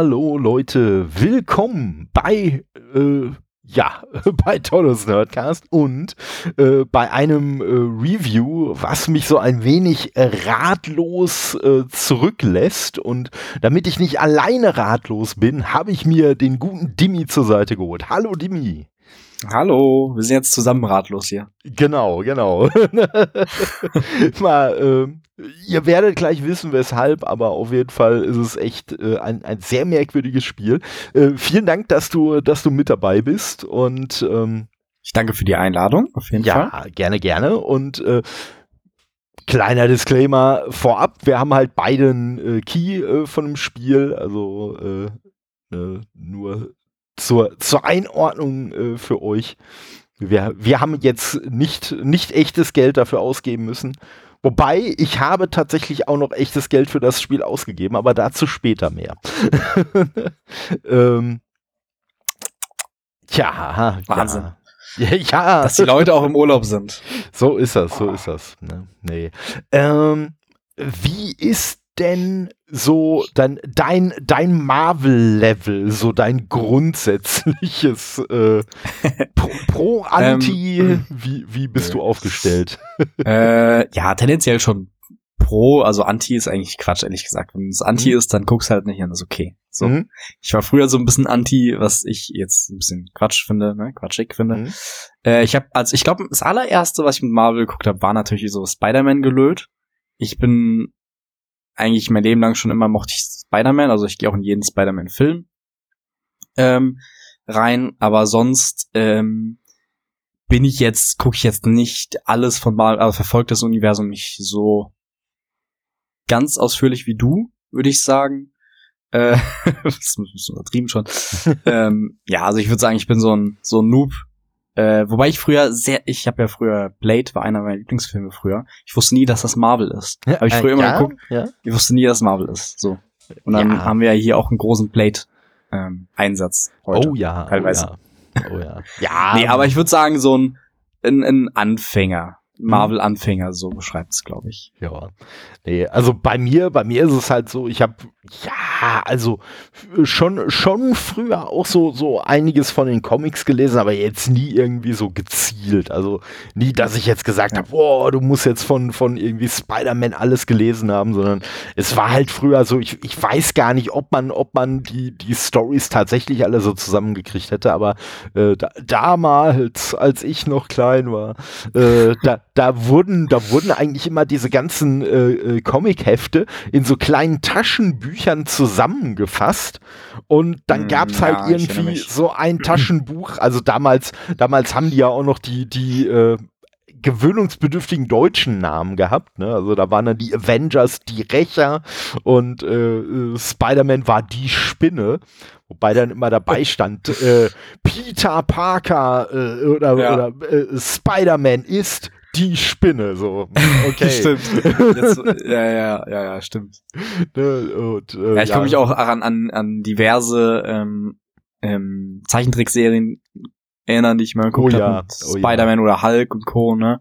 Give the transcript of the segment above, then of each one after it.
Hallo Leute, willkommen bei äh, ja, bei Todos Nerdcast und äh, bei einem äh, Review, was mich so ein wenig ratlos äh, zurücklässt. Und damit ich nicht alleine ratlos bin, habe ich mir den guten Dimmi zur Seite geholt. Hallo Dimmi. Hallo, wir sind jetzt zusammen ratlos hier. Genau, genau. Mal, äh, ihr werdet gleich wissen, weshalb, aber auf jeden Fall ist es echt äh, ein, ein sehr merkwürdiges Spiel. Äh, vielen Dank, dass du, dass du mit dabei bist und ähm, ich danke für die Einladung, auf jeden ja, Fall. Ja, gerne, gerne. Und äh, kleiner Disclaimer vorab, wir haben halt beiden äh, Key äh, von dem Spiel, also äh, äh, nur zur, zur Einordnung äh, für euch. Wir, wir haben jetzt nicht, nicht echtes Geld dafür ausgeben müssen. Wobei, ich habe tatsächlich auch noch echtes Geld für das Spiel ausgegeben, aber dazu später mehr. ähm, tja, Wahnsinn. Ja. Ja, Dass die Leute auch im Urlaub sind. So ist das, so ist das. Ne? Nee. Ähm, wie ist denn so dein, dein, dein Marvel-Level, so dein grundsätzliches äh, Pro, Pro Anti, ähm, wie, wie bist du aufgestellt? Äh, ja, tendenziell schon Pro, also Anti ist eigentlich Quatsch, ehrlich gesagt. Wenn es Anti mhm. ist, dann guck's halt nicht an, das ist okay. So. Mhm. Ich war früher so ein bisschen Anti, was ich jetzt ein bisschen Quatsch finde, ne, quatschig finde. Mhm. Äh, ich habe, also ich glaube, das allererste, was ich mit Marvel geguckt habe, war natürlich so Spider-Man gelöt. Ich bin eigentlich mein Leben lang schon immer mochte ich Spider-Man, also ich gehe auch in jeden Spider-Man-Film ähm, rein, aber sonst ähm, bin ich jetzt, gucke ich jetzt nicht alles von mal, also verfolgt das Universum nicht so ganz ausführlich wie du, würde ich sagen. Äh, das ist ein bisschen übertrieben schon. ähm, ja, also ich würde sagen, ich bin so ein so ein Noob, äh, wobei ich früher sehr, ich habe ja früher Blade war einer meiner Lieblingsfilme früher. Ich wusste nie, dass das Marvel ist. Ja, habe ich früher äh, immer ja, geguckt. Ja. Ich wusste nie, dass Marvel ist. So. Und dann ja. haben wir ja hier auch einen großen Blade ähm, Einsatz heute. Oh ja, oh teilweise. Oh ja. Oh ja. ja. nee, aber ich würde sagen so ein, ein, ein Anfänger. Marvel-Anfänger, so beschreibt es, glaube ich. Ja. Nee, also bei mir, bei mir ist es halt so, ich habe ja, also schon, schon früher auch so, so einiges von den Comics gelesen, aber jetzt nie irgendwie so gezielt. Also nie, dass ich jetzt gesagt habe, boah, du musst jetzt von, von irgendwie Spider-Man alles gelesen haben, sondern es war halt früher so, ich, ich weiß gar nicht, ob man, ob man die, die Stories tatsächlich alle so zusammengekriegt hätte, aber äh, da, damals, als ich noch klein war, äh, da, da wurden, da wurden eigentlich immer diese ganzen äh, äh Comic-Hefte in so kleinen Taschenbüchern Büchern zusammengefasst und dann mm, gab es halt ja, irgendwie so ein Taschenbuch. Also damals, damals haben die ja auch noch die, die äh, gewöhnungsbedürftigen deutschen Namen gehabt. Ne? Also da waren dann die Avengers, die Rächer und äh, äh, Spider-Man war die Spinne. Wobei dann immer dabei stand, äh, Peter Parker äh, oder, ja. oder äh, Spider-Man ist die Spinne, so. Okay. stimmt. Jetzt, ja, ja, ja, ja, stimmt. Ne, und, äh, ja, ich ja. komme mich auch an, an, an diverse ähm, ähm, Zeichentrickserien erinnern, die ich mal geguckt oh. Ja. Oh, Spider-Man ja. oder Hulk und Co., ne?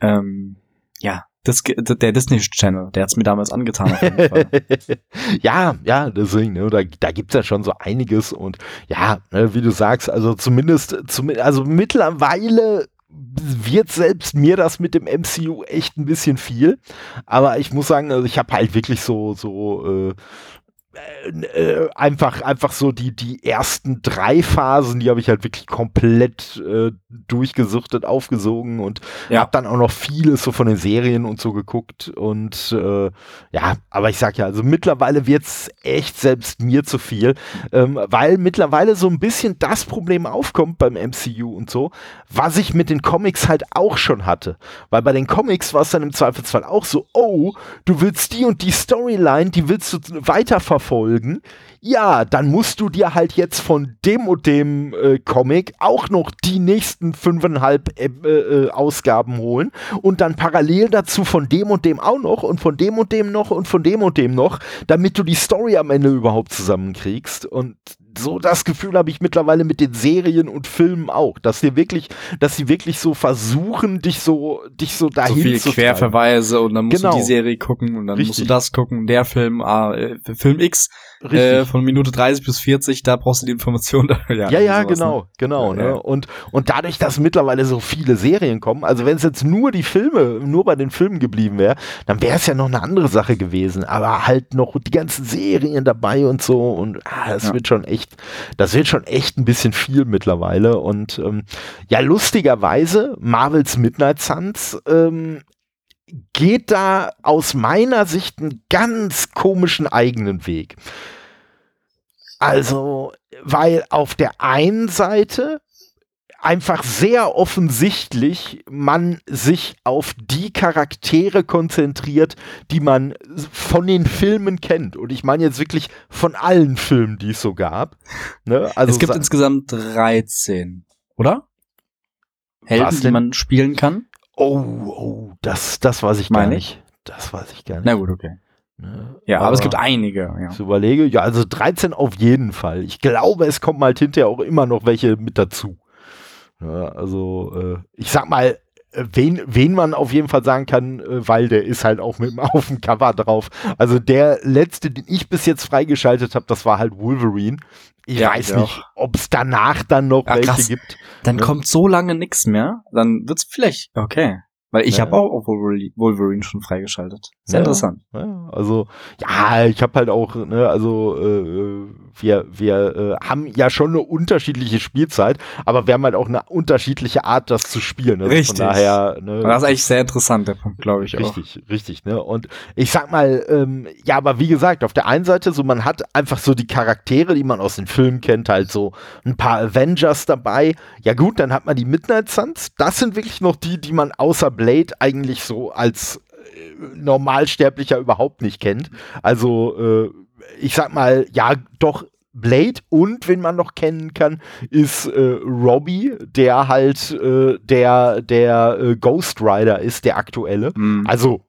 Ähm, ja, das, der Disney Channel, der hat's mir damals angetan. Auf jeden Fall. ja, ja, deswegen, ne, da, da gibt's ja schon so einiges und ja, ne, wie du sagst, also zumindest, zum, also mittlerweile wird selbst mir das mit dem MCU echt ein bisschen viel. Aber ich muss sagen, also ich habe halt wirklich so, so äh, äh, einfach, einfach so die, die ersten drei Phasen, die habe ich halt wirklich komplett äh, durchgesuchtet, aufgesogen und ja. habe dann auch noch vieles so von den Serien und so geguckt und äh, ja, aber ich sag ja, also mittlerweile wird's echt selbst mir zu viel, ähm, weil mittlerweile so ein bisschen das Problem aufkommt beim MCU und so, was ich mit den Comics halt auch schon hatte, weil bei den Comics war es dann im Zweifelsfall auch so, oh, du willst die und die Storyline, die willst du weiterverfolgen Folgen, ja, dann musst du dir halt jetzt von dem und dem äh, Comic auch noch die nächsten fünfeinhalb äh, äh, Ausgaben holen und dann parallel dazu von dem und dem auch noch und von dem und dem noch und von dem und dem noch, damit du die Story am Ende überhaupt zusammenkriegst. Und so das Gefühl habe ich mittlerweile mit den Serien und Filmen auch, dass sie wirklich, dass sie wirklich so versuchen, dich so, dich so dahin so viel zu Querverweise und dann musst Genau. du die Serie gucken und dann musst Richtig. du das gucken, der Film, ah, äh, Film X. äh, von Minute 30 bis 40, da brauchst du die Information. ja, Ja, ja, sowas, genau, Ne? genau. Ja, ne? ja. Und, und dadurch, dass mittlerweile so viele Serien kommen, also wenn es jetzt nur die Filme, nur bei den Filmen geblieben wäre, dann wäre es ja noch eine andere Sache gewesen. Aber halt noch die ganzen Serien dabei und so und ah, das Ja. wird schon echt, das wird schon echt ein bisschen viel mittlerweile. Und ähm, ja, lustigerweise, Marvels Midnight Suns ähm, geht da aus meiner Sicht einen ganz komischen eigenen Weg. Also, weil auf der einen Seite einfach sehr offensichtlich man sich auf die Charaktere konzentriert, die man von den Filmen kennt. Und ich meine jetzt wirklich von allen Filmen, die es so gab. Ne? Also es gibt sa- insgesamt 13, oder? Helden, die man spielen kann? Oh, oh, das, das weiß ich gar Meine nicht. Das weiß ich gar nicht. Na gut, okay. Ne? Ja, aber, es gibt einige, ja. Ich überlege, ja, also 13 auf jeden Fall. Ich glaube, es kommt halt hinterher auch immer noch welche mit dazu. Ja, also, äh, ich sag mal, wen, wen man auf jeden Fall sagen kann, äh, weil der ist halt auch mit dem- auf dem Cover drauf. Also der letzte, den ich bis jetzt freigeschaltet habe, das war halt Wolverine. Ich Ja, weiß ich nicht, ob es danach dann noch Ah, welche krass. gibt. Dann Ja. kommt so lange nix mehr, dann wird's vielleicht, okay. Weil ich Ja. habe auch auf Wolverine, schon freigeschaltet. Sehr Ja. interessant. Ja, also, ja, ich habe halt auch, ne, also äh, wir, wir äh, haben ja schon eine unterschiedliche Spielzeit, aber wir haben halt auch eine unterschiedliche Art, das zu spielen. Also Richtig. Von daher, ne, das ist eigentlich sehr interessant, der Punkt, glaube ich auch. Richtig, richtig, ne? Und ich sag mal, ähm, ja, aber wie gesagt, auf der einen Seite, so man hat einfach so die Charaktere, die man aus den Filmen kennt, halt so ein paar Avengers dabei. Ja gut, dann hat man die Midnight Suns. Das sind wirklich noch die, die man außer Blade eigentlich so als äh, Normalsterblicher überhaupt nicht kennt. Also, äh, ich sag mal, ja, doch. Blade und wen man noch kennen kann, ist äh, Robbie, der halt äh, der der äh, Ghost Rider ist, der aktuelle. Mhm. Also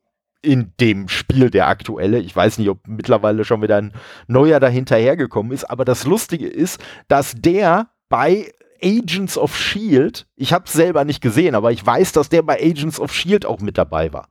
in dem Spiel der aktuelle. Ich weiß nicht, ob mittlerweile schon wieder ein neuer dahinterhergekommen ist, aber das Lustige ist, dass der bei Agents of Shield, ich habe es selber nicht gesehen, aber ich weiß, dass der bei Agents of Shield auch mit dabei war.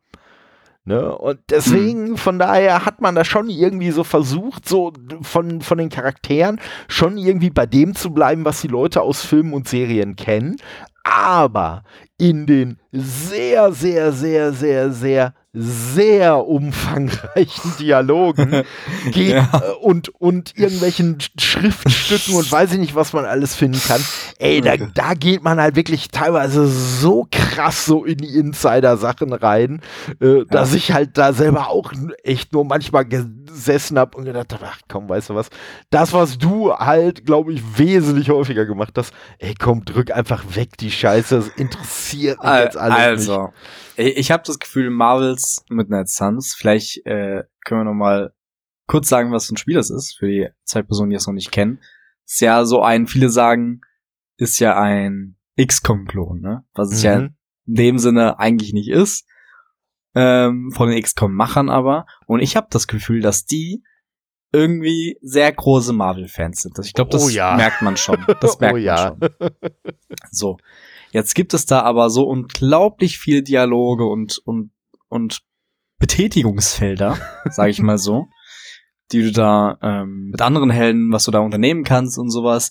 Ne? Und deswegen, von daher hat man da schon irgendwie so versucht, so von, von den Charakteren schon irgendwie bei dem zu bleiben, was die Leute aus Filmen und Serien kennen. Aber in den sehr, sehr, sehr, sehr, sehr, sehr umfangreichen Dialogen geht Ja. äh, und, und irgendwelchen Sch- Schriftstücken und weiß ich nicht, was man alles finden kann. Ey, da, da geht man halt wirklich teilweise so krass so in die Insider-Sachen rein, äh, dass ich halt da selber auch echt nur manchmal gesessen habe und gedacht habe, ach komm, weißt du was, das, was du halt, glaube ich, wesentlich häufiger gemacht hast, ey komm, drück einfach weg die Scheiße, das interessiert mich jetzt alles nicht. also, ich, ich habe das Gefühl, Marvels Midnight Suns, vielleicht äh, können wir noch mal kurz sagen, was für ein Spiel das ist, für die zwei Personen, die es noch nicht kennen. Ist ja so ein, viele sagen, ist ja ein XCOM-Klon, ne? Was es ja Mhm. in dem Sinne eigentlich nicht ist. Ähm, von den XCOM-Machern aber. Und ich habe das Gefühl, dass die irgendwie sehr große Marvel-Fans sind. Ich glaube, das Oh ja. merkt man schon. Das merkt Oh ja. man schon. So. Jetzt gibt es da aber so unglaublich viele Dialoge und, und, und Betätigungsfelder, sage ich mal so, die du da ähm, mit anderen Helden, was du da unternehmen kannst und sowas.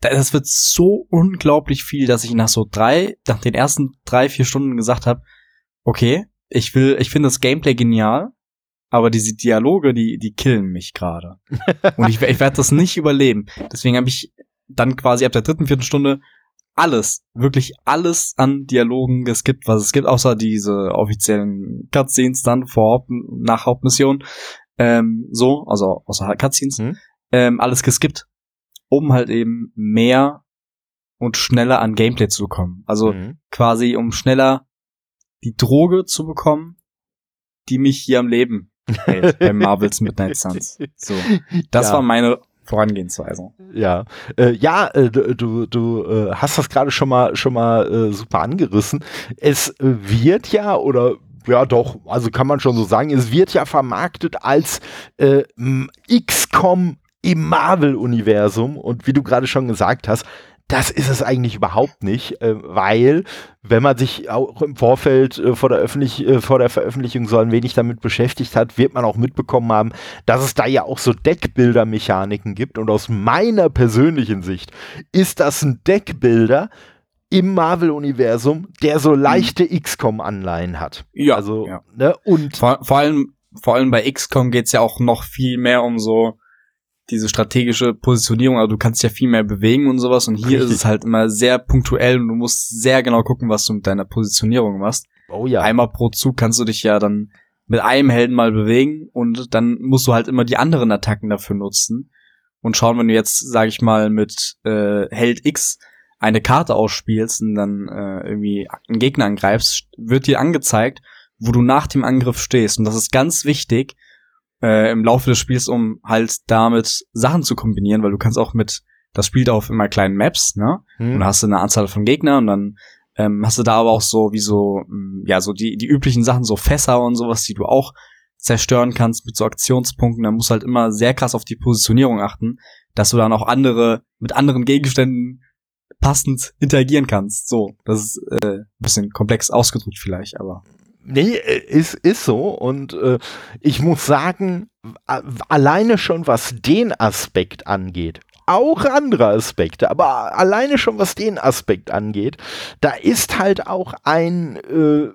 Da- Das wird so unglaublich viel, dass ich nach so drei, nach den ersten drei, vier Stunden gesagt habe, okay, ich will, ich finde das Gameplay genial, aber diese Dialoge, die, die killen mich gerade. Und ich, ich werde das nicht überleben. Deswegen habe ich dann quasi ab der dritten, vierten Stunde alles, wirklich alles an Dialogen geskippt, was es gibt, außer diese offiziellen Cutscenes dann vor Haupt nach Hauptmission. Ähm, so, also außer Cutscenes. Hm. Ähm, alles geskippt, um halt eben mehr und schneller an Gameplay zu kommen. Also Mhm. quasi, um schneller die Droge zu bekommen, die mich hier am Leben hält bei Marvels Midnight Suns. So, das Ja. war meine Vorangehensweise. Ja, äh, ja, äh, du, du, äh, hast das gerade schon mal schon mal äh, super angerissen. Es wird ja oder ja doch, also kann man schon so sagen, es wird ja vermarktet als äh, XCOM im Marvel-Universum. Und wie du gerade schon gesagt hast, das ist es eigentlich überhaupt nicht, äh, weil wenn man sich auch im Vorfeld äh, vor, der Öffentlich äh, vor der Veröffentlichung so ein wenig damit beschäftigt hat, wird man auch mitbekommen haben, dass es da ja auch so Deckbilder-Mechaniken gibt. Und aus meiner persönlichen Sicht ist das ein Deckbilder im Marvel-Universum, der so leichte. XCOM-Anleihen hat. Ja. Also, ja. Ne, und vor, vor allem, vor allem bei XCOM geht's ja auch noch viel mehr um so diese strategische Positionierung, also du kannst ja viel mehr bewegen und sowas und hier Richtig. ist es halt immer sehr punktuell und du musst sehr genau gucken, was du mit deiner Positionierung machst. Oh ja. Einmal pro Zug kannst du dich ja dann mit einem Helden mal bewegen und dann musst du halt immer die anderen Attacken dafür nutzen und schauen, wenn du jetzt, sag ich mal, mit äh, Held X eine Karte ausspielst und dann äh, irgendwie einen Gegner angreifst, wird dir angezeigt, wo du nach dem Angriff stehst. Und das ist ganz wichtig, äh, im Laufe des Spiels, um halt damit Sachen zu kombinieren, weil du kannst auch mit, das spielt auf immer kleinen Maps, ne? Hm. Und da hast du eine Anzahl von Gegnern und dann ähm, hast du da aber auch so wie so, mh, mm, ja, so die, die üblichen Sachen, so Fässer und sowas, die du auch zerstören kannst mit so Aktionspunkten. Da musst du halt immer sehr krass auf die Positionierung achten, dass du dann auch andere, mit anderen Gegenständen passend interagieren kannst. So, das ist äh, bisschen komplex ausgedrückt vielleicht, aber. Nee, äh, ist, ist so. Und äh, ich muss sagen, alleine schon was den Aspekt angeht, auch andere Aspekte, aber alleine schon was den Aspekt angeht, da ist halt auch ein, äh,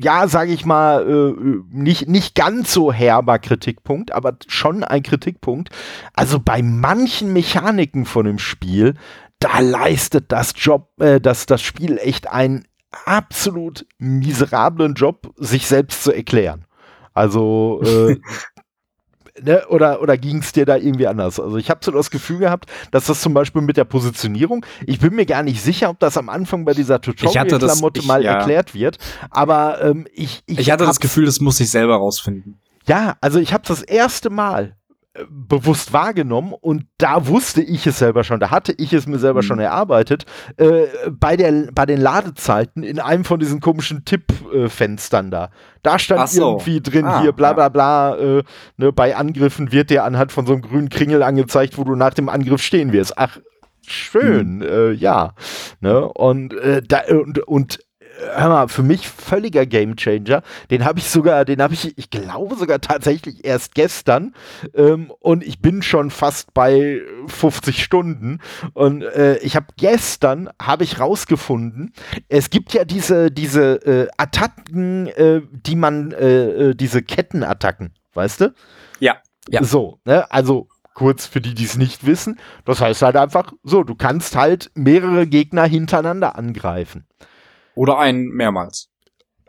ja, sage ich mal, äh, nicht, nicht ganz so herber Kritikpunkt, aber schon ein Kritikpunkt. Also bei manchen Mechaniken von dem Spiel, da leistet das Job, äh, das, das Spiel echt einen absolut miserablen Job, sich selbst zu erklären. Also, äh, ne, oder, oder ging es dir da irgendwie anders? Also ich habe so das Gefühl gehabt, dass das zum Beispiel mit der Positionierung, ich bin mir gar nicht sicher, ob das am Anfang bei dieser Tutorial-Klamotte mal ja. erklärt wird, aber ähm, ich, ich. Ich hatte das Gefühl, das muss ich selber rausfinden. Ja, also ich habe das erste Mal bewusst wahrgenommen und da wusste ich es selber schon, da hatte ich es mir selber mhm. schon erarbeitet, äh, bei, der, bei den Ladezeiten in einem von diesen komischen Tippfenstern da. Da stand so. irgendwie drin, ah, hier bla bla bla, äh, ne, bei Angriffen wird dir anhand von so einem grünen Kringel angezeigt, wo du nach dem Angriff stehen wirst. Ach, schön, mhm. äh, ja. Ne? Und, äh, da, und, und hör mal, für mich völliger Gamechanger. Den habe ich sogar, den habe ich, ich glaube sogar tatsächlich erst gestern. Ähm, und ich bin schon fast bei 50 Stunden. Und äh, ich habe gestern, habe ich rausgefunden, es gibt ja diese, diese äh, Attacken, äh, die man, äh, äh, diese Kettenattacken, weißt du? Ja. ja. So, ne? Also kurz für die, die es nicht wissen. Das heißt halt einfach so, du kannst halt mehrere Gegner hintereinander angreifen. Oder einen mehrmals.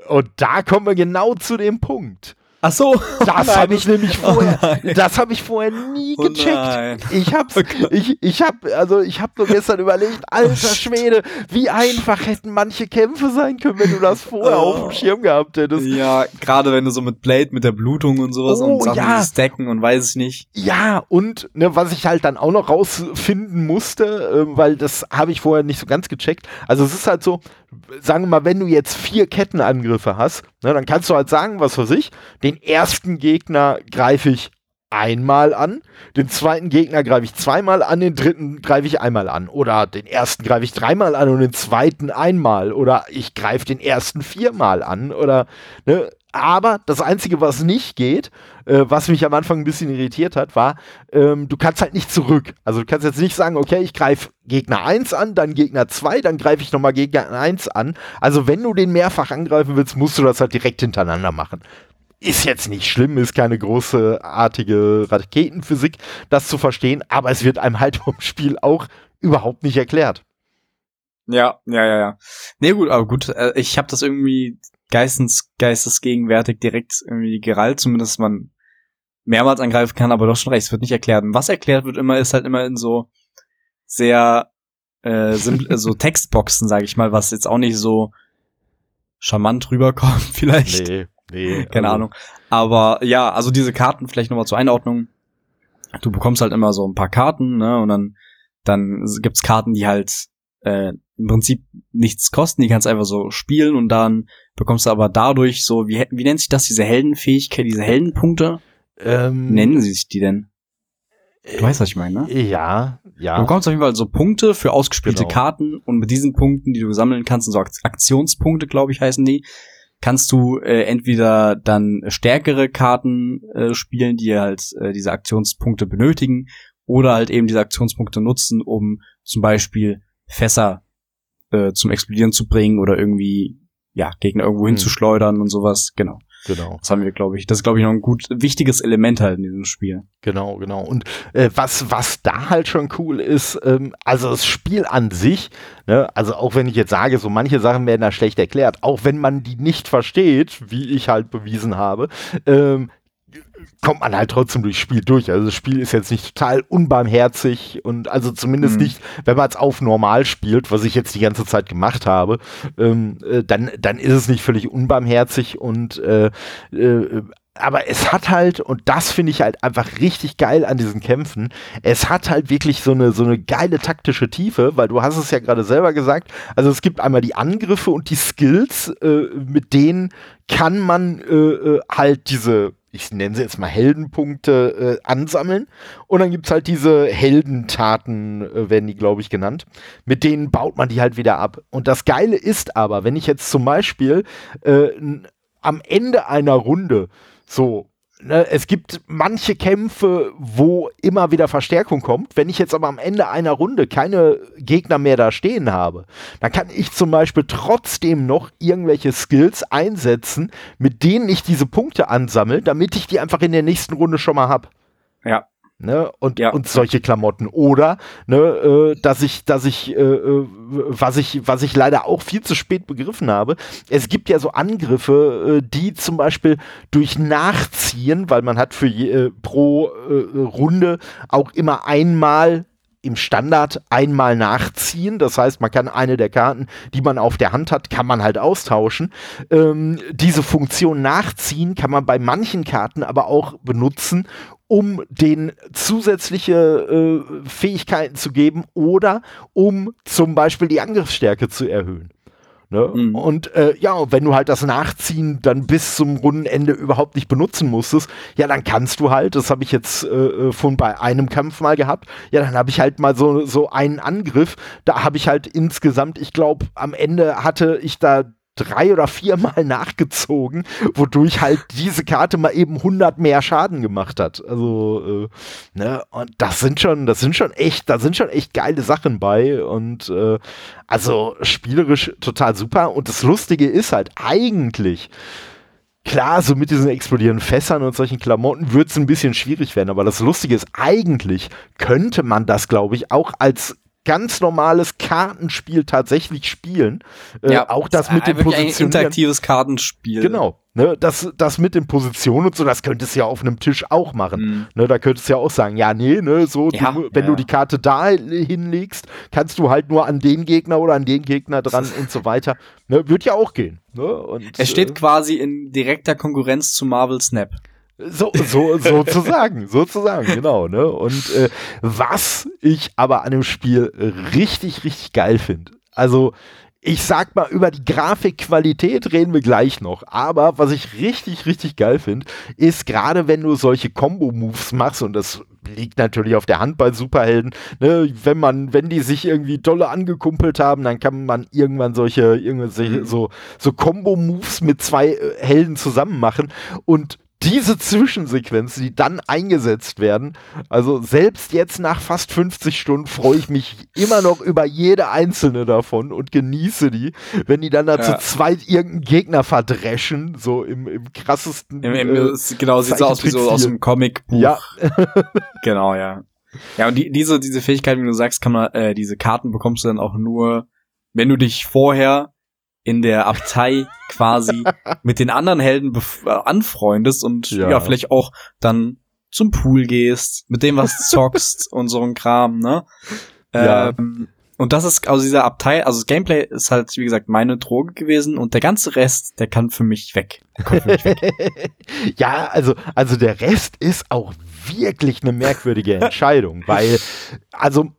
Und da kommen wir genau zu dem Punkt. Ach so. Das oh habe ich nämlich oh vorher, oh das habe ich vorher nie oh gecheckt. ich hab's, oh ich, ich hab, also ich habe nur gestern überlegt, alter Schwede, wie einfach hätten manche Kämpfe sein können, wenn du das vorher oh. auf dem Schirm gehabt hättest. Ja, gerade wenn du so mit Blade, mit der Blutung und sowas oh, und Sachen ja. stacken und weiß ich nicht. Ja, und ne, was ich halt dann auch noch rausfinden musste, äh, weil das habe ich vorher nicht so ganz gecheckt. Also es ist halt so, sagen wir mal, wenn du jetzt vier Kettenangriffe hast, ne, dann kannst du halt sagen, was für sich, den ersten Gegner greife ich einmal an, den zweiten Gegner greife ich zweimal an, den dritten greife ich einmal an. Oder den ersten greife ich dreimal an und den zweiten einmal. Oder ich greife den ersten viermal an. Oder, ne? Aber das Einzige, was nicht geht, äh, was mich am Anfang ein bisschen irritiert hat, war, ähm, du kannst halt nicht zurück. Also du kannst jetzt nicht sagen, okay, ich greife Gegner 1 an, dann Gegner 2, dann greife ich nochmal Gegner 1 an. Also wenn du den mehrfach angreifen willst, musst du das halt direkt hintereinander machen. Ist jetzt nicht schlimm, ist keine großartige Raketenphysik, das zu verstehen, aber es wird einem halt vom Spiel auch überhaupt nicht erklärt. Ja, ja, ja, ja. Nee, gut, aber gut, äh, ich habe das irgendwie geistens, geistesgegenwärtig direkt irgendwie gerallt, zumindest man mehrmals angreifen kann, aber doch schon recht, es wird nicht erklärt. Und was erklärt wird immer, ist halt immer in so sehr äh, simple, so Textboxen, sage ich mal, was jetzt auch nicht so charmant rüberkommt, vielleicht. Nee, nee. Keine also. Ahnung. Aber ja, also diese Karten, vielleicht nochmal zur Einordnung. Du bekommst halt immer so ein paar Karten, ne, und dann, dann gibt's Karten, die halt äh, im Prinzip nichts kosten, die kannst einfach so spielen und dann bekommst du aber dadurch so, wie, wie nennt sich das, diese Heldenfähigkeit, diese Heldenpunkte? Ähm, Nennen sie sich die denn? Du weißt, was ich meine, ne? Ja, ja. Du bekommst auf jeden Fall so Punkte für ausgespielte Genau. Karten und mit diesen Punkten, die du sammeln kannst, so Ak- Aktionspunkte, glaube ich, heißen die, kannst du äh, entweder dann stärkere Karten äh, spielen, die halt äh, diese Aktionspunkte benötigen, oder halt eben diese Aktionspunkte nutzen, um zum Beispiel Fässer äh, zum Explodieren zu bringen oder irgendwie ja Gegner irgendwo Hm. hinzuschleudern und sowas. Genau. Genau. Das haben wir, glaube ich. Das ist, glaube ich, noch ein gut wichtiges Element halt in diesem Spiel. Genau, genau. Und äh, was, was da halt schon cool ist, ähm, also das Spiel an sich, ne, also auch wenn ich jetzt sage, so manche Sachen werden da schlecht erklärt, auch wenn man die nicht versteht, wie ich halt bewiesen habe, ähm, kommt man halt trotzdem durchs Spiel durch. Also das Spiel ist jetzt nicht total unbarmherzig und also zumindest Mhm. nicht, wenn man es auf normal spielt, was ich jetzt die ganze Zeit gemacht habe, ähm, äh, dann, dann ist es nicht völlig unbarmherzig und äh, äh, aber es hat halt, und das finde ich halt einfach richtig geil an diesen Kämpfen, es hat halt wirklich so eine, so eine geile taktische Tiefe, weil du hast es ja gerade selber gesagt, also es gibt einmal die Angriffe und die Skills, äh, mit denen kann man äh, äh, halt diese, ich nenne sie jetzt mal Heldenpunkte äh, ansammeln und dann gibt's halt diese Heldentaten, äh, werden die, glaube ich, genannt, mit denen baut man die halt wieder ab. Und das Geile ist aber, wenn ich jetzt zum Beispiel äh, am Ende einer Runde so, ne, es gibt manche Kämpfe, wo immer wieder Verstärkung kommt. Wenn ich jetzt aber am Ende einer Runde keine Gegner mehr da stehen habe, dann kann ich zum Beispiel trotzdem noch irgendwelche Skills einsetzen, mit denen ich diese Punkte ansammle, damit ich die einfach in der nächsten Runde schon mal hab. Ja. Ne? Und, Ja. und solche Klamotten. Oder, ne, äh, dass ich, dass ich, äh, äh, was ich, was ich leider auch viel zu spät begriffen habe, es gibt ja so Angriffe, äh, die zum Beispiel durch Nachziehen, weil man hat für je, äh, pro äh, Runde auch immer einmal im Standard einmal nachziehen. Das heißt, man kann eine der Karten, die man auf der Hand hat, kann man halt austauschen. Ähm, diese Funktion nachziehen kann man bei manchen Karten aber auch benutzen, um den zusätzliche äh, Fähigkeiten zu geben oder um zum Beispiel die Angriffsstärke zu erhöhen. Ne? Mhm. Und äh, ja, wenn du halt das Nachziehen dann bis zum Rundenende überhaupt nicht benutzen musstest, ja, dann kannst du halt, das habe ich jetzt äh, von bei einem Kampf mal gehabt, ja, dann habe ich halt mal so, so einen Angriff, da habe ich halt insgesamt, ich glaube, am Ende hatte ich da drei oder viermal nachgezogen, wodurch halt diese Karte mal eben 100 mehr Schaden gemacht hat. Also, äh, ne, und das sind schon, das sind schon echt, da sind schon echt geile Sachen bei und äh, also spielerisch total super. Und das Lustige ist halt eigentlich, klar, so mit diesen explodierenden Fässern und solchen Klamotten wird es ein bisschen schwierig werden, aber das Lustige ist, eigentlich könnte man das, glaube ich, auch als ganz normales Kartenspiel tatsächlich spielen. Äh, auch das mit dem wirklich ein Positionieren. interaktives Kartenspiel. Genau. Ne, das, das mit den Positionen und so, das könntest du ja auf einem Tisch auch machen. Mhm. Ne, da könntest du ja auch sagen, ja, nee, ne, so, Ja, du, wenn ja, du die Karte da hinlegst, kannst du halt nur an den Gegner oder an den Gegner dran und so weiter. Ne, wird ja auch gehen. Ne? Und, Es steht äh, quasi in direkter Konkurrenz zu Marvel Snap. So, so, sozusagen, sozusagen, genau, ne? Und äh, was ich aber an dem Spiel richtig, richtig geil finde, also ich sag mal, über die Grafikqualität reden wir gleich noch, aber was ich richtig, richtig geil finde, ist gerade wenn du solche Combo-Moves machst und das liegt natürlich auf der Hand bei Superhelden, ne, wenn man, wenn die sich irgendwie dolle angekumpelt haben, dann kann man irgendwann solche, irgendwelche, so, so Combo-Moves mit zwei äh, Helden zusammen machen. Und diese Zwischensequenzen, die dann eingesetzt werden, also selbst jetzt nach fast 50 Stunden freue ich mich immer noch über jede einzelne davon und genieße die, wenn die dann da Ja. zu zweit irgendeinen Gegner verdreschen, so im, im krassesten. Im, im, äh, genau, sieht so aus wie so aus dem Comicbuch. ja, Genau, ja. Ja, und die, diese, diese Fähigkeit, wie du sagst, kann man, äh, diese Karten bekommst du dann auch nur, wenn du dich vorher in der Abtei quasi mit den anderen Helden bef- äh, anfreundest und Ja. ja. vielleicht auch dann zum Pool gehst, mit dem was zockst und so ein Kram, ne? Ja. Ähm, Und das ist, also dieser Abteil, also das Gameplay ist halt, wie gesagt, meine Droge gewesen und der ganze Rest, der kann für mich weg. Für mich weg. ja, also, also der Rest ist auch wirklich eine merkwürdige Entscheidung, weil, also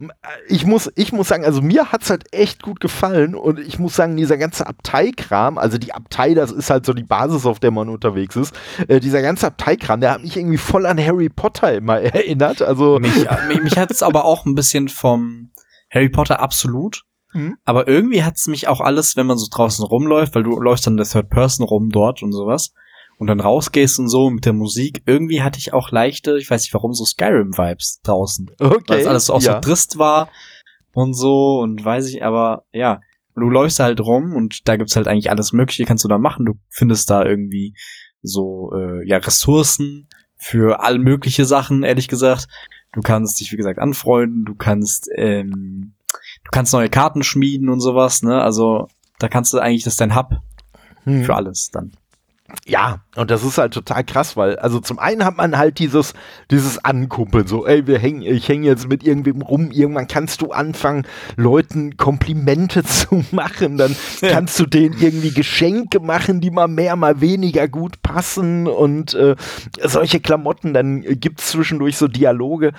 ich muss, ich muss sagen, also mir hat's halt echt gut gefallen und ich muss sagen, dieser ganze Abteikram, also die Abtei, das ist halt so die Basis, auf der man unterwegs ist, äh, dieser ganze Abteikram, der hat mich irgendwie voll an Harry Potter immer erinnert, also. Mich, mich, mich hat's aber auch ein bisschen vom Harry Potter absolut. Mhm. Aber irgendwie hat's mich auch alles, wenn man so draußen rumläuft, weil du läufst dann der Third Person rum dort und sowas und dann rausgehst und so mit der Musik, irgendwie hatte ich auch leichte, ich weiß nicht warum, so Skyrim-Vibes draußen. Okay. Weil es alles auch ja. so trist war und so und weiß ich, aber ja, du läufst halt rum und da gibt's halt eigentlich alles Mögliche, kannst du da machen. Du findest da irgendwie so äh, ja Ressourcen für all mögliche Sachen, ehrlich gesagt. Du kannst dich wie gesagt anfreunden, du kannst ähm, du kannst neue Karten schmieden und sowas, ne? Also da kannst du eigentlich das ist dein Hub hm. für alles dann. Ja, und das ist halt total krass, weil, also zum einen hat man halt dieses, dieses Ankumpeln, so, ey, wir hängen, ich hänge jetzt mit irgendwem rum, irgendwann kannst du anfangen, Leuten Komplimente zu machen, dann kannst du denen irgendwie Geschenke machen, die mal mehr, mal weniger gut passen und äh, solche Klamotten, dann gibt's zwischendurch so Dialoge,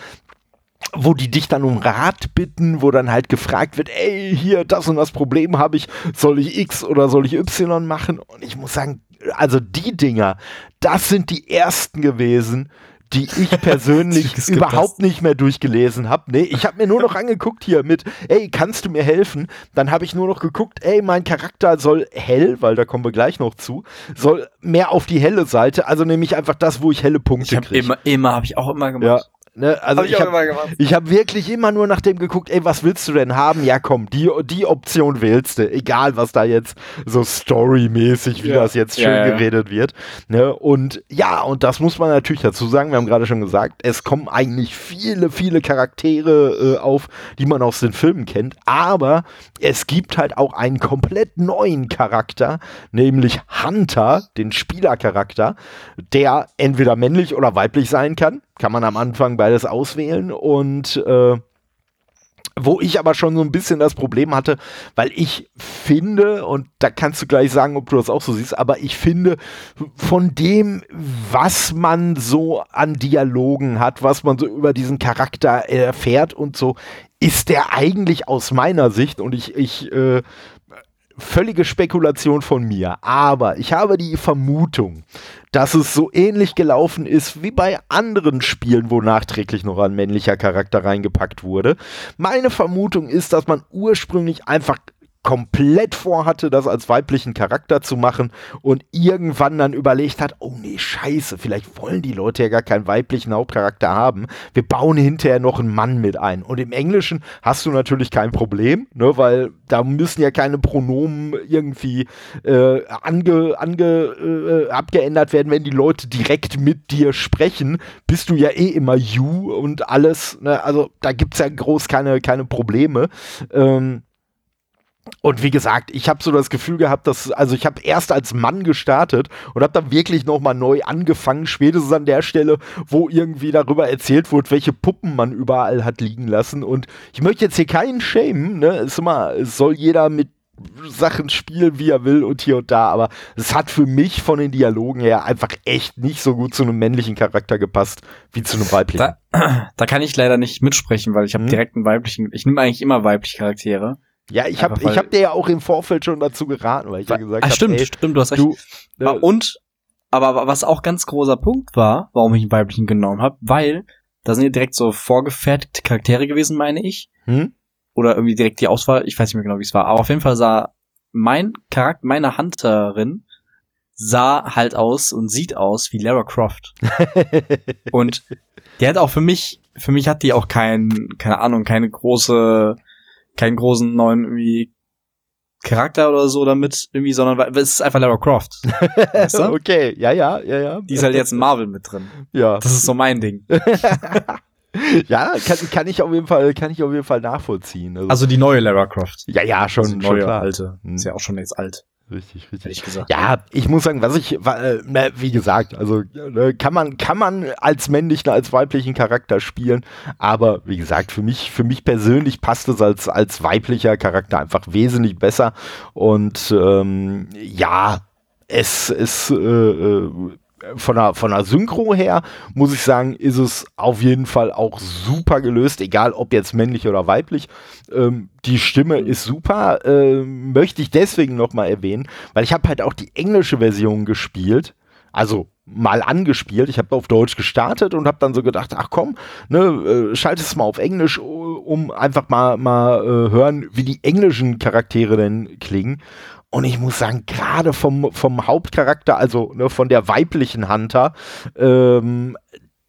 wo die dich dann um Rat bitten, wo dann halt gefragt wird, ey, hier, das und das Problem habe ich, soll ich X oder soll ich Y machen? Und ich muss sagen, also die Dinger, das sind die ersten gewesen, die ich persönlich überhaupt nicht mehr durchgelesen habe. Nee, ich habe mir nur noch angeguckt hier mit, ey, kannst du mir helfen? Dann habe ich nur noch geguckt, ey, mein Charakter soll hell, weil da kommen wir gleich noch zu, soll mehr auf die helle Seite, also nehme ich einfach das, wo ich helle Punkte kriege. Immer, immer, habe ich auch immer gemacht. Ne? Also hab ich, ich habe hab wirklich immer nur nach dem geguckt, ey, was willst du denn haben? Ja, komm, die, die Option wählst du, egal was da jetzt so storymäßig, wie ja. das jetzt schön ja, ja. geredet wird. Ne? Und ja, und das muss man natürlich dazu sagen, wir haben gerade schon gesagt, es kommen eigentlich viele, viele Charaktere äh, auf, die man aus den Filmen kennt, aber es gibt halt auch einen komplett neuen Charakter, nämlich Hunter, den Spielercharakter, der entweder männlich oder weiblich sein kann kann man am Anfang beides auswählen. Und äh, wo ich aber schon so ein bisschen das Problem hatte, weil ich finde, und da kannst du gleich sagen, ob du das auch so siehst, aber ich finde, von dem, was man so an Dialogen hat, was man so über diesen Charakter erfährt und so, ist der eigentlich aus meiner Sicht, und ich, ich äh, völlige Spekulation von mir, aber ich habe die Vermutung, dass es so ähnlich gelaufen ist wie bei anderen Spielen, wo nachträglich noch ein männlicher Charakter reingepackt wurde. Meine Vermutung ist, dass man ursprünglich einfach komplett vorhatte, das als weiblichen Charakter zu machen und irgendwann dann überlegt hat, oh nee, scheiße, vielleicht wollen die Leute ja gar keinen weiblichen Hauptcharakter haben. Wir bauen hinterher noch einen Mann mit ein. Und im Englischen hast du natürlich kein Problem, ne, weil da müssen ja keine Pronomen irgendwie äh, ange, ange, äh, abgeändert werden, wenn die Leute direkt mit dir sprechen, bist du ja eh immer you und alles. Ne? Also da gibt es ja groß keine, keine Probleme. Ähm, und wie gesagt, ich habe so das Gefühl gehabt, dass, also ich habe erst als Mann gestartet und habe dann wirklich nochmal neu angefangen, spätestens an der Stelle, wo irgendwie darüber erzählt wurde, welche Puppen man überall hat liegen lassen. Und ich möchte jetzt hier keinen schämen, ne? Ist immer, es soll jeder mit Sachen spielen, wie er will und hier und da, aber es hat für mich von den Dialogen her einfach echt nicht so gut zu einem männlichen Charakter gepasst, wie zu einem weiblichen. Da, da kann ich leider nicht mitsprechen, weil ich habe hm. direkt einen weiblichen, ich nehme eigentlich immer weibliche Charaktere. Ja, ich habe ich hab dir ja auch im Vorfeld schon dazu geraten, weil ich ja gesagt habe. Stimmt, ey, stimmt, du hast recht. Du, äh, und, aber was auch ganz großer Punkt war, warum ich einen weiblichen genommen habe, weil da sind ja direkt so vorgefertigte Charaktere gewesen, meine ich. Hm? Oder irgendwie direkt die Auswahl, ich weiß nicht mehr genau, wie es war. Aber auf jeden Fall sah mein Charakter, meine Hunterin, sah halt aus und sieht aus wie Lara Croft. und der hat auch für mich, für mich hat die auch kein, keine Ahnung, keine große keinen großen neuen irgendwie Charakter oder so damit irgendwie, sondern es ist einfach Lara Croft. weißt du? Okay, ja, ja, ja, ja. Die ist halt jetzt in Marvel mit drin. Ja. Das ist so mein Ding. ja, kann, kann ich auf jeden Fall, kann ich auf jeden Fall nachvollziehen. Also, also die neue Lara Croft. Ja, ja, schon, also die neue, schon klar. alte. Hm. Ist ja auch schon jetzt alt. Richtig, richtig. Gesagt. Ja, ich muss sagen, was ich, äh, wie gesagt, also äh, kann man, kann man als männlichen, als weiblichen Charakter spielen, aber wie gesagt, für mich, für mich persönlich passt es als, als weiblicher Charakter einfach wesentlich besser. Und ähm, ja, es ist äh, äh von der, von der Synchro her, muss ich sagen, ist es auf jeden Fall auch super gelöst, egal ob jetzt männlich oder weiblich. Ähm, die Stimme ist super, äh, möchte ich deswegen nochmal erwähnen, weil ich habe halt auch die englische Version gespielt, also mal angespielt. Ich habe auf Deutsch gestartet und habe dann so gedacht, ach komm, ne, äh, schalte es mal auf Englisch, um einfach mal mal äh, hören, wie die englischen Charaktere denn klingen. Und ich muss sagen, gerade vom, vom Hauptcharakter, also ne, von der weiblichen Hunter, ähm,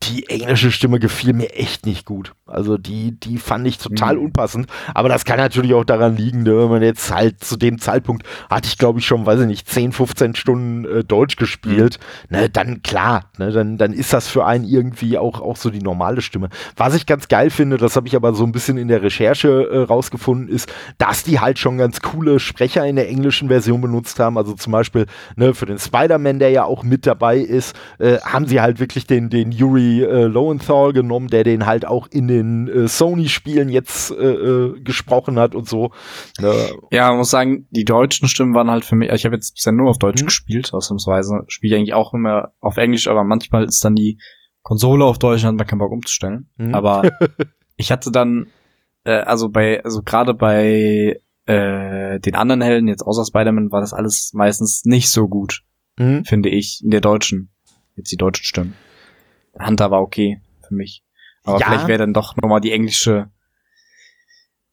die englische Stimme gefiel mir echt nicht gut. Also die, die fand ich total mhm. unpassend. Aber das kann natürlich auch daran liegen, ne, wenn man jetzt halt zu dem Zeitpunkt hatte ich, glaube ich, schon, weiß ich nicht, 10, 15 Stunden äh, Deutsch gespielt. Mhm. Ne, dann klar, ne, dann, dann ist das für einen irgendwie auch, auch so die normale Stimme. Was ich ganz geil finde, das habe ich aber so ein bisschen in der Recherche äh, rausgefunden, ist, dass die halt schon ganz coole Sprecher in der englischen Version benutzt haben. Also zum Beispiel ne, für den Spider-Man, der ja auch mit dabei ist, äh, haben sie halt wirklich den, den Yuri äh, Lowenthal genommen, der den halt auch in den äh, Sony-Spielen jetzt äh, äh, gesprochen hat und so. Ne? Ja, man muss sagen, die deutschen Stimmen waren halt für mich, ich habe jetzt bisher nur auf Deutsch mhm. gespielt, ausnahmsweise. Spiele ich eigentlich auch immer auf Englisch, aber manchmal ist dann die Konsole auf Deutsch und hat man keinen Bock umzustellen. Mhm. Aber ich hatte dann, äh, also bei, also gerade bei äh, den anderen Helden, jetzt außer Spider-Man, war das alles meistens nicht so gut, mhm. finde ich, in der deutschen. Jetzt die deutschen Stimmen. Hunter war okay für mich. Aber ja. vielleicht wäre dann doch nochmal die englische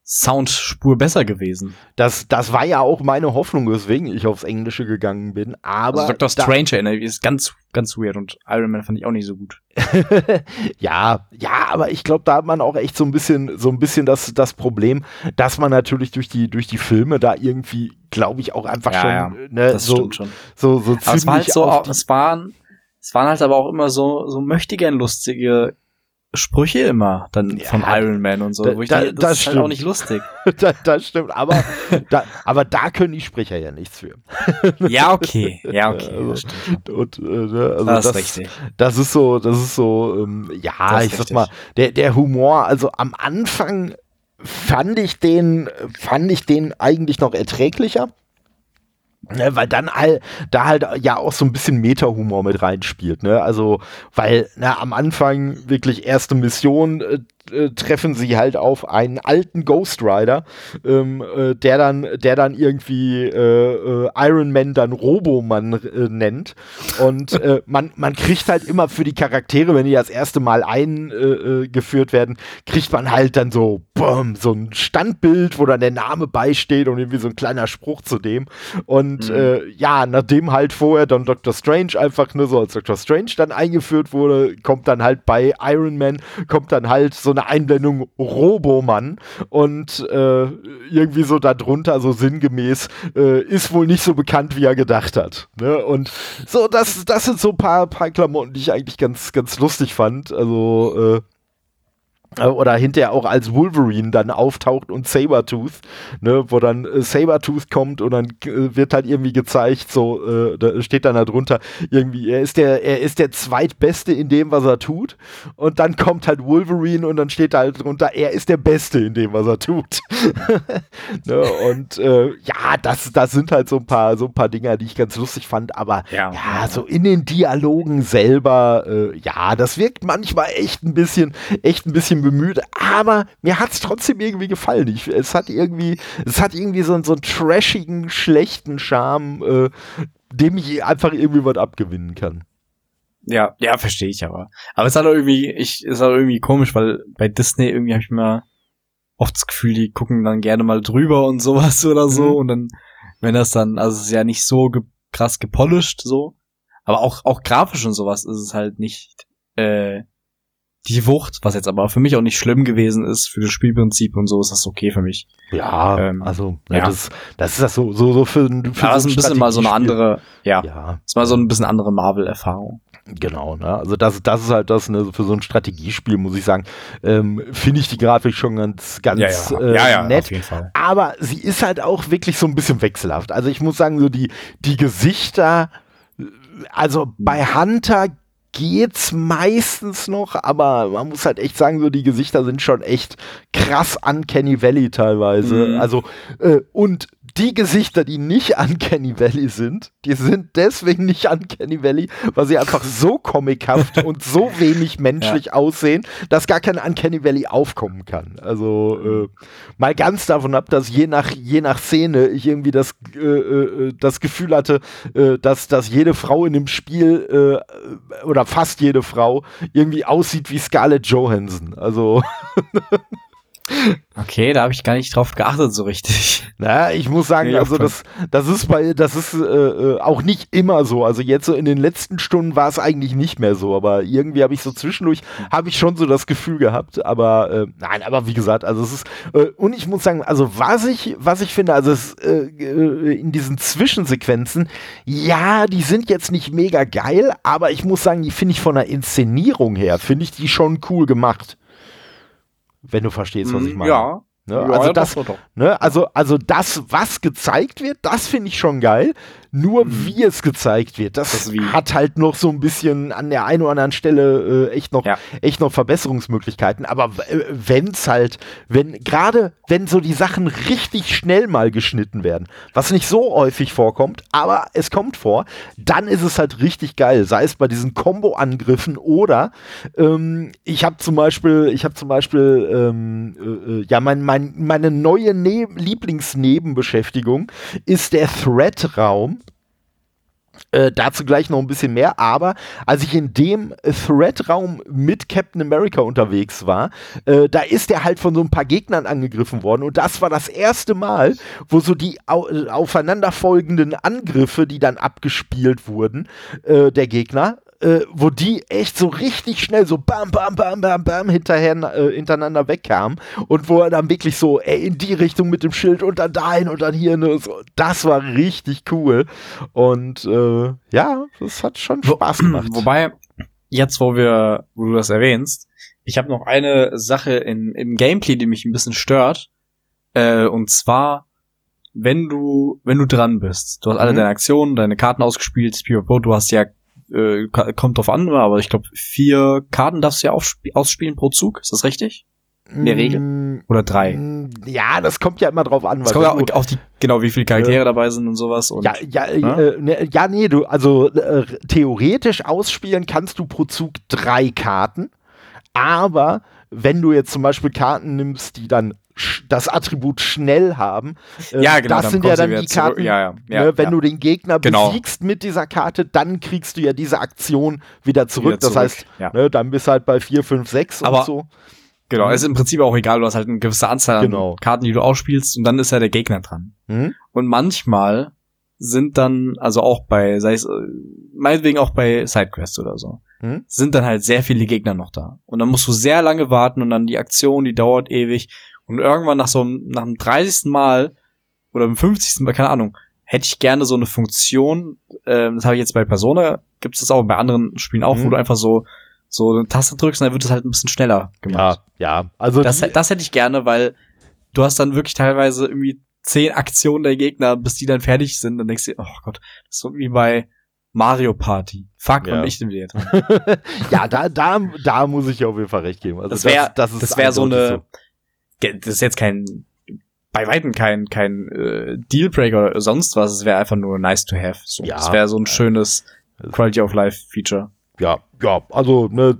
Soundspur besser gewesen. Das, das war ja auch meine Hoffnung, weswegen ich aufs Englische gegangen bin. Aber also Dr. Strange erinnert ist ganz, ganz weird und Iron Man fand ich auch nicht so gut. ja, ja, aber ich glaube, da hat man auch echt so ein bisschen, so ein bisschen das, das Problem, dass man natürlich durch die, durch die Filme da irgendwie, glaube ich, auch einfach ja, schon, ja, ne, das so, stimmt schon. So, so aber es war halt so, es waren, es waren halt aber auch immer so, so möchtegern lustige Sprüche immer dann ja, von Iron Man und so, da, wo ich da, denke, das, das ist halt auch nicht lustig. das, das stimmt, aber da, aber da können die Sprecher ja nichts für. ja, okay, ja, okay. Also, und, äh, ne, also das, das, ist richtig. das ist so, das ist so, ähm, ja, ich sag mal, der, der Humor, also am Anfang fand ich den, fand ich den eigentlich noch erträglicher. Ne, weil dann all, da halt ja auch so ein bisschen Meta-Humor mit reinspielt, ne? Also, weil, na, am Anfang wirklich erste Mission, äh, treffen sie halt auf einen alten Ghost Rider, ähm, äh, der dann, der dann irgendwie äh, äh Iron Man dann Roboman äh, nennt. Und man, man kriegt halt immer für die Charaktere, wenn die das erste Mal eingeführt werden, kriegt man halt dann so, boom, so ein Standbild, wo dann der Name beisteht und irgendwie so ein kleiner Spruch zu dem. Und mhm. ja, nachdem halt vorher dann Doctor Strange einfach nur so als Doctor Strange dann eingeführt wurde, kommt dann halt bei Iron Man, kommt dann halt so eine Einblendung Robomann und äh, irgendwie so darunter, so sinngemäß, äh, ist wohl nicht so bekannt, wie er gedacht hat. Ne? Und so, das, das sind so ein paar, paar Klamotten, die ich eigentlich ganz, ganz lustig fand. Also, äh, oder hinterher auch als Wolverine dann auftaucht und Sabertooth, ne, wo dann äh, Sabertooth kommt und dann äh, wird halt irgendwie gezeigt, so, äh, da steht dann da drunter, irgendwie, er ist der, er ist der zweitbeste in dem, was er tut. Und dann kommt halt Wolverine und dann steht da halt drunter, er ist der Beste in dem, was er tut. ne, und äh, ja, das, das sind halt so ein paar, so ein paar Dinger, die ich ganz lustig fand, aber ja, ja so in den Dialogen selber, äh, ja, das wirkt manchmal echt ein bisschen, echt ein bisschen bemüht, aber mir hat es trotzdem irgendwie gefallen. Ich, es hat irgendwie, es hat irgendwie so, so einen trashigen, schlechten Charme, äh, dem ich einfach irgendwie was abgewinnen kann. Ja, ja, verstehe ich aber. Aber es hat auch irgendwie, ich, es hat irgendwie komisch, weil bei Disney irgendwie habe ich immer oft das Gefühl, die gucken dann gerne mal drüber und sowas oder so mhm. und dann, wenn das dann, also es ist ja nicht so ge krass gepolished so, aber auch, auch grafisch und sowas ist es halt nicht, äh, die Wucht, was jetzt aber für mich auch nicht schlimm gewesen ist, für das Spielprinzip und so ist das okay für mich. Ja, ähm, also ja. Das, das ist das so, so, so für, für ja, so ein bisschen mal so eine andere, ja, ja. ist mal so ein bisschen andere Marvel-Erfahrung. Genau, ne? also das, das ist halt das, ne? für so ein Strategiespiel, muss ich sagen, ähm, finde ich die Grafik schon ganz, ganz ja, ja. Äh, ja, nett. Aber sie ist halt auch wirklich so ein bisschen wechselhaft. Also ich muss sagen, so die, die Gesichter, also bei Hunter geht's meistens noch, aber man muss halt echt sagen, so die Gesichter sind schon echt krass Uncanny Valley teilweise. Mhm. Also äh, und die Gesichter, die nicht Uncanny Valley sind, die sind deswegen nicht Uncanny Valley, weil sie einfach so comichaft und so wenig menschlich ja. aussehen, dass gar kein Uncanny Valley aufkommen kann. Also äh, mal ganz davon ab, dass je nach, je nach Szene ich irgendwie das, äh, äh, das Gefühl hatte, äh, dass, dass jede Frau in dem Spiel äh, oder fast jede Frau irgendwie aussieht wie Scarlett Johansson. Also Okay, da habe ich gar nicht drauf geachtet so richtig. Na, ich muss sagen, nee, also das, das ist bei, das ist äh, äh, auch nicht immer so. Also jetzt so in den letzten Stunden war es eigentlich nicht mehr so, aber irgendwie habe ich so zwischendurch habe ich schon so das Gefühl gehabt. Aber äh, nein, aber wie gesagt, also es ist äh, und ich muss sagen, also was ich, was ich finde, also es äh, äh, in diesen Zwischensequenzen, ja, die sind jetzt nicht mega geil, aber ich muss sagen, die finde ich von der Inszenierung her, finde ich die schon cool gemacht. Wenn du verstehst, was ich mm, meine. Ja. Ne? Ja, also, das, doch. Ne? also, also das, was gezeigt wird, das finde ich schon geil. Nur mhm. wie es gezeigt wird, das, das hat halt noch so ein bisschen an der einen oder anderen Stelle äh, echt noch ja. echt noch Verbesserungsmöglichkeiten. Aber äh, wenn's halt, wenn gerade wenn so die Sachen richtig schnell mal geschnitten werden, was nicht so häufig vorkommt, aber es kommt vor, dann ist es halt richtig geil. Sei es bei diesen Combo-Angriffen oder ähm, ich habe zum Beispiel, ich habe zum Beispiel ähm, äh, äh, ja mein, mein, meine neue ne Lieblingsnebenbeschäftigung ist der Thread-Raum äh, dazu gleich noch ein bisschen mehr, aber als ich in dem Thread-Raum mit Captain America unterwegs war, äh, da ist er halt von so ein paar Gegnern angegriffen worden und das war das erste Mal, wo so die au aufeinanderfolgenden Angriffe, die dann abgespielt wurden, äh, der Gegner, äh, wo die echt so richtig schnell so bam, bam, bam, bam, bam hinterher, äh, hintereinander wegkamen und wo er dann wirklich so ey, in die Richtung mit dem Schild und dann dahin und dann hier. Ne, so. Das war richtig cool. Und äh, ja, das hat schon Spaß gemacht. Wobei, jetzt wo wir, wo du das erwähnst, ich habe noch eine Sache in, im Gameplay, die mich ein bisschen stört. Äh, und zwar, wenn du, wenn du dran bist, du hast alle mhm. deine Aktionen, deine Karten ausgespielt, du hast ja äh, kommt drauf an, aber ich glaube, vier Karten darfst du ja ausspielen pro Zug. Ist das richtig? In der Regel? Mm, Oder drei? Mm, ja, das kommt ja immer drauf an. Es kommt ja auf die, genau, wie viele Charaktere äh, dabei sind und sowas. Und, ja, ja, ne? Äh, ne, ja, nee, du, also äh, theoretisch ausspielen kannst du pro Zug drei Karten, aber wenn du jetzt zum Beispiel Karten nimmst, die dann das Attribut schnell haben. Äh, ja, genau. Das sind ja dann die Karten. Ja, ja, ja, ne, wenn du den Gegner genau. besiegst mit dieser Karte, dann kriegst du ja diese Aktion wieder zurück. Wieder zurück. Das heißt, ne, dann bist du halt bei 4, 5, 6 Aber und so. Genau, mhm. ist im Prinzip auch egal, du hast halt eine gewisse Anzahl genau. an Karten, die du ausspielst und dann ist ja der Gegner dran. Mhm. Und manchmal sind dann, also auch bei, sei es, äh, meinetwegen auch bei Sidequests oder so, mhm. sind dann halt sehr viele Gegner noch da. Und dann musst du sehr lange warten und dann die Aktion, die dauert ewig. Und irgendwann nach so einem, nach dem 30. Mal oder dem 50. Mal, keine Ahnung, hätte ich gerne so eine Funktion, äh, das habe ich jetzt bei Persona, gibt es das auch bei anderen Spielen auch, mhm. wo du einfach so so eine Taste drückst und dann wird es halt ein bisschen schneller gemacht. Ja, ja. Also das, das hätte ich gerne, weil du hast dann wirklich teilweise irgendwie zehn Aktionen der Gegner, bis die dann fertig sind. Dann denkst du, oh Gott, das ist so wie bei Mario Party. Fuck, ja. wann ich wieder dran? ja, da, da, da muss ich auf jeden Fall recht geben. Also das wäre, das, das, das wäre so eine, so das ist jetzt kein, bei weitem kein, kein äh, Dealbreaker oder sonst was. Es wäre einfach nur nice to have. So, ja. Das wäre so ein schönes Quality of Life Feature. Ja, ja, also ne,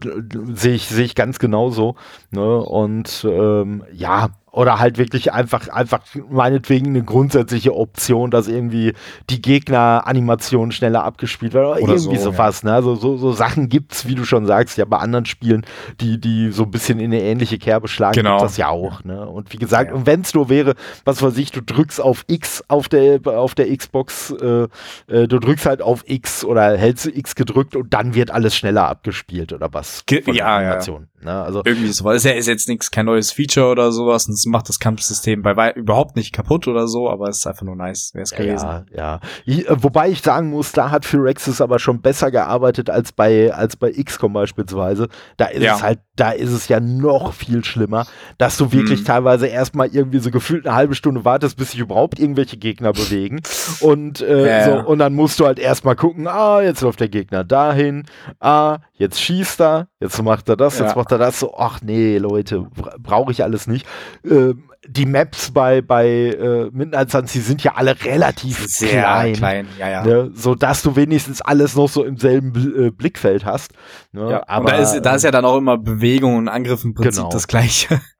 sehe ich sehe ich ganz genauso. Ne, und ähm, ja, oder halt wirklich einfach, einfach meinetwegen eine grundsätzliche Option, dass irgendwie die Gegner-Animation schneller abgespielt wird oder, oder irgendwie so, sowas. Ja. Ne? Also so, so Sachen gibt's, wie du schon sagst, ja bei anderen Spielen, die, die so ein bisschen in eine ähnliche Kerbe schlagen, genau. gibt das ja auch. Ne? Und wie gesagt, ja. und wenn es nur wäre, was weiß ich, du drückst auf X auf der, auf der Xbox, äh, äh, du drückst halt auf X oder hältst du X gedrückt und dann wird alles schneller abgespielt oder was. Ge ja, ja. Ne? Also irgendwie so, weil es ist jetzt nichts, kein neues Feature oder sowas und es macht das Kampfsystem bei wei überhaupt nicht kaputt oder so, aber es ist einfach nur nice, wäre es gewesen. Ja, ja. Äh, wobei ich sagen muss, da hat Firaxis aber schon besser gearbeitet als bei als bei XCOM beispielsweise. Da ist Ja. es halt, da ist es ja noch viel schlimmer, dass du wirklich Mhm. teilweise erstmal irgendwie so gefühlt eine halbe Stunde wartest, bis sich überhaupt irgendwelche Gegner bewegen und äh, so und dann musst du halt erstmal gucken, ah, jetzt läuft der Gegner dahin, ah, jetzt schießt er, jetzt macht er das, jetzt macht er das, so, ach nee, Leute, bra- brauche ich alles nicht. Ähm, die Maps bei, bei äh, Midnight Suns, die sind ja alle relativ Sehr klein. klein, ja, ja. Ne, so dass du wenigstens alles noch so im selben äh, Blickfeld hast. Ne, ja. aber da ist, da ist ja dann auch immer Bewegung und Angriff im Prinzip Genau. das gleiche.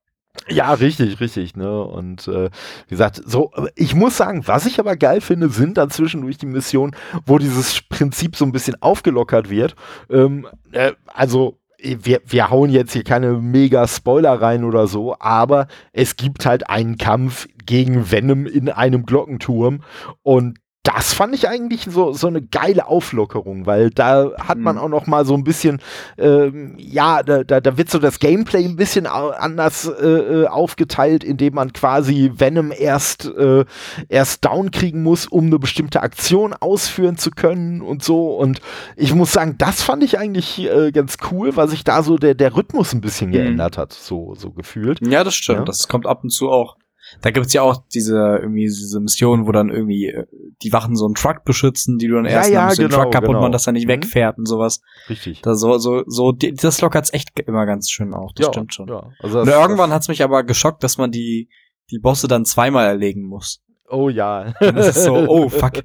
Ja, richtig, richtig, ne? Und äh, wie gesagt, so, ich muss sagen, was ich aber geil finde, sind dann zwischendurch die Missionen, wo dieses Prinzip so ein bisschen aufgelockert wird. Ähm, äh, also wir, wir hauen jetzt hier keine mega Spoiler rein oder so, aber es gibt halt einen Kampf gegen Venom in einem Glockenturm und das fand ich eigentlich so, so eine geile Auflockerung, weil da hat man Mhm. auch noch mal so ein bisschen, ähm, ja, da, da, da wird so das Gameplay ein bisschen anders äh, äh, aufgeteilt, indem man quasi Venom erst, äh, erst down kriegen muss, um eine bestimmte Aktion ausführen zu können und so. Und ich muss sagen, das fand ich eigentlich äh, ganz cool, weil sich da so der, der Rhythmus ein bisschen Mhm. geändert hat, so, so gefühlt. Ja, das stimmt. Ja. Das kommt ab und zu auch. Da gibt's ja auch diese irgendwie diese Mission, wo dann irgendwie äh, die Wachen so einen Truck beschützen, die du dann Ja, erst ja, musst du den genau, Truck kaputt genau. machen, dass er nicht Mhm. wegfährt und sowas. Richtig. Da so so so das lockert's echt immer ganz schön auf. Das ja, stimmt schon. Ja. Also Und irgendwann hat's mich aber geschockt, dass man die die Bosse dann zweimal erlegen muss. Oh ja. Dann ist es so, oh fuck.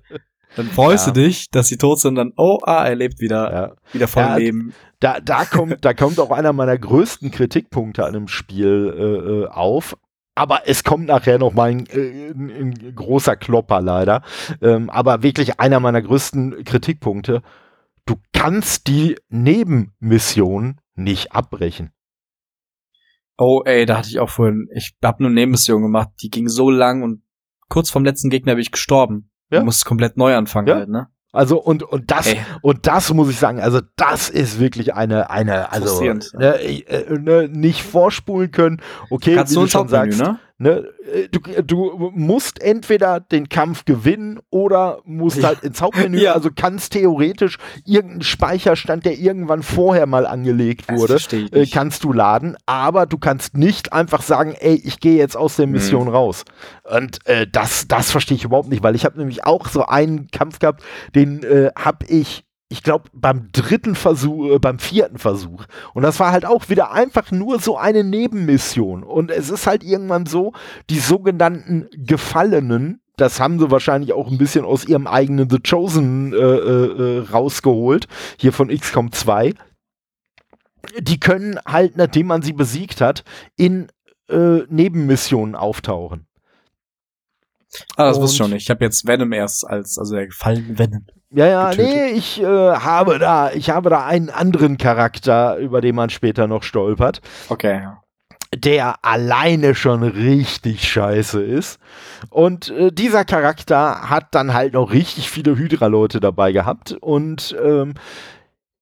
Dann freust Ja. du dich, dass sie tot sind, dann oh ah, er lebt wieder, ja. wieder voll Ja, Leben. Da, da, kommt, da kommt auch einer meiner größten Kritikpunkte an dem Spiel äh, äh, auf. Aber es kommt nachher noch mal ein, äh, ein, ein großer Klopper leider. Ähm, aber wirklich einer meiner größten Kritikpunkte. Du kannst die Nebenmission nicht abbrechen. Oh ey, da hatte ich auch vorhin, ich hab nur eine Nebenmission gemacht, die ging so lang und kurz vorm letzten Gegner bin ich gestorben. Ja. Du musst komplett neu anfangen Ja. halt, ne? Also und und das Ey. und das muss ich sagen, also das ist wirklich eine eine also ne, äh, ne, nicht vorspulen können. Okay, Kannst wie du schon sagst, ne? Ne, äh, du, du musst entweder den Kampf gewinnen oder musst halt ins Hauptmenü, Ja. also kannst theoretisch irgendeinen Speicherstand, der irgendwann vorher mal angelegt wurde, äh, kannst du laden, aber du kannst nicht einfach sagen, ey, ich gehe jetzt aus der Mhm. Mission raus. Und äh, das, das verstehe ich überhaupt nicht, weil ich habe nämlich auch so einen Kampf gehabt, den äh, habe ich ich glaube, beim dritten Versuch, äh, beim vierten Versuch. Und das war halt auch wieder einfach nur so eine Nebenmission. Und es ist halt irgendwann so, die sogenannten Gefallenen, das haben sie wahrscheinlich auch ein bisschen aus ihrem eigenen The Chosen äh, äh, äh, rausgeholt, hier von XCOM 2. Die können halt, nachdem man sie besiegt hat, in äh, Nebenmissionen auftauchen. Ah, das wusste ich schon nicht. Ich habe jetzt Venom erst als, also der gefallene Venom. Ja, ja, getötet. nee, ich äh, habe da, ich habe da einen anderen Charakter, über den man später noch stolpert, Okay, der alleine schon richtig scheiße ist. Und äh, dieser Charakter hat dann halt noch richtig viele Hydra-Leute dabei gehabt. Und ähm,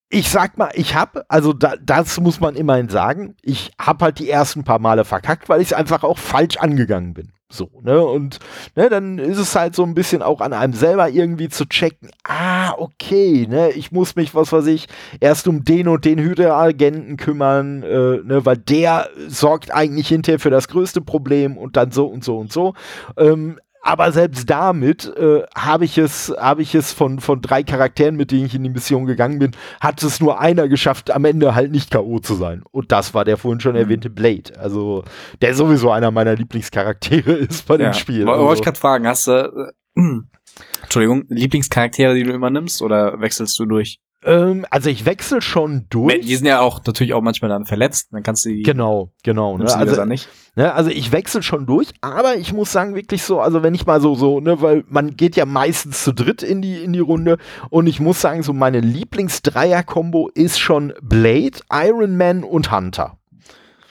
ich sag mal, ich hab, also da, das muss man immerhin sagen, ich hab halt die ersten paar Male verkackt, weil ich es einfach auch falsch angegangen bin. So, ne? Und ne, dann ist es halt so ein bisschen auch an einem selber irgendwie zu checken, ah, okay, ne, ich muss mich, was weiß ich, erst um den und den Hydra-Agenten kümmern, äh, ne, weil der sorgt eigentlich hinterher für das größte Problem und dann so und so und so. Ähm, aber selbst damit äh, habe ich es, habe ich es von, von drei Charakteren, mit denen ich in die Mission gegangen bin, hat es nur einer geschafft, am Ende halt nicht K.O. zu sein. Und das war der vorhin schon Mhm. erwähnte Blade. Also, der sowieso einer meiner Lieblingscharaktere ist bei dem ja. Spiel. Also, Wollte ich gerade fragen, hast du, äh, Entschuldigung, Lieblingscharaktere, die du immer nimmst oder wechselst du durch? Ähm, also ich wechsle schon durch. Die sind ja auch natürlich auch manchmal dann verletzt, dann kannst du die, Genau, genau. Ne? Also, dann nicht. Ne, also ich wechsle schon durch, aber ich muss sagen, wirklich so, also wenn ich mal so, so, ne, weil man geht ja meistens zu dritt in die, in die Runde und ich muss sagen, so meine Lieblings-Dreier-Kombo ist schon Blade, Iron Man und Hunter.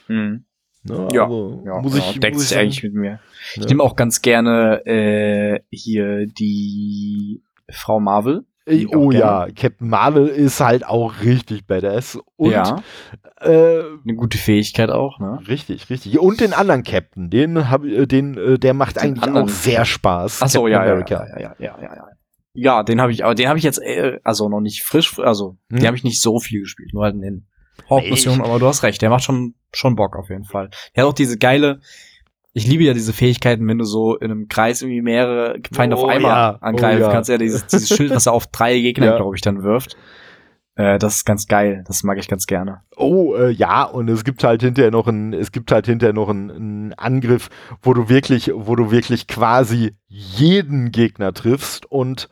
Mhm. Ne, Ja, also Ja, muss ich, deckt muss ich eigentlich mit mir. Ich Ja. nehme auch ganz gerne äh, hier die Frau Marvel. Äh, oh ja, Captain Marvel ist halt auch richtig badass. Und, ja. Äh, Eine gute Fähigkeit auch, ne? Richtig, richtig. Und den anderen Captain, den hab, äh, den, äh, der macht den eigentlich auch sehr Spaß. Achso, ja, ja, ja, ja, ja, ja, ja. Ja, den habe ich, aber den habe ich jetzt, äh, also noch nicht frisch, also hm. den habe ich nicht so viel gespielt, nur halt in den Hauptmissionen, aber du hast recht, der macht schon, schon Bock auf jeden Fall. Der hat auch diese geile, ich liebe ja diese Fähigkeiten, wenn du so in einem Kreis irgendwie mehrere Feinde oh, auf einmal ja. angreifen oh, ja. kannst. Ja, dieses, dieses Schild, was er auf drei Gegner, ja. glaube ich, dann wirft. Äh, das ist ganz geil. Das mag ich ganz gerne. Oh, äh, ja, und es gibt halt hinterher noch ein, es gibt halt hinterher noch einen Angriff, wo du wirklich, wo du wirklich quasi jeden Gegner triffst und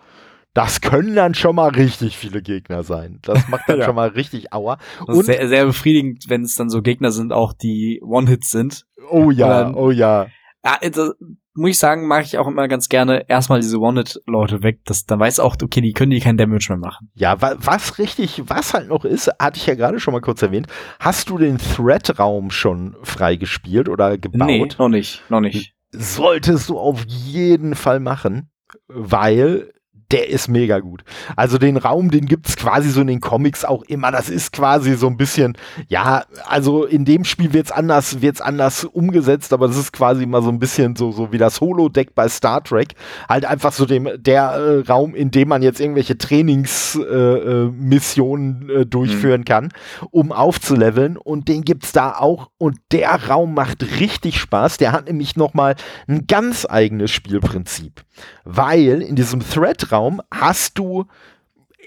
das können dann schon mal richtig viele Gegner sein. Das macht dann ja. schon mal richtig Aua. Und sehr, sehr befriedigend, wenn es dann so Gegner sind, auch die One-Hits sind. Oh ja, dann, oh ja. Ja, das, muss ich sagen, mag ich auch immer ganz gerne erstmal diese One-Hit-Leute weg. Das, dann weiß auch, okay, die können die keinen Damage mehr machen. Ja, wa was richtig, was halt noch ist, hatte ich ja gerade schon mal kurz erwähnt. Hast du den Thread-Raum schon freigespielt oder gebaut? Nee, noch nicht, noch nicht. Solltest du auf jeden Fall machen, weil der ist mega gut. Also den Raum, den gibt's quasi so in den Comics auch immer. Das ist quasi so ein bisschen, ja, also in dem Spiel wird's anders, wird's anders umgesetzt, aber das ist quasi mal so ein bisschen so, so wie das Holodeck bei Star Trek. Halt einfach so dem, der äh, Raum, in dem man jetzt irgendwelche Trainingsmissionen äh, äh, äh, durchführen mhm. kann, um aufzuleveln. Und den gibt's da auch. Und der Raum macht richtig Spaß. Der hat nämlich nochmal ein ganz eigenes Spielprinzip. Weil in diesem Thread-Raum Raum hast du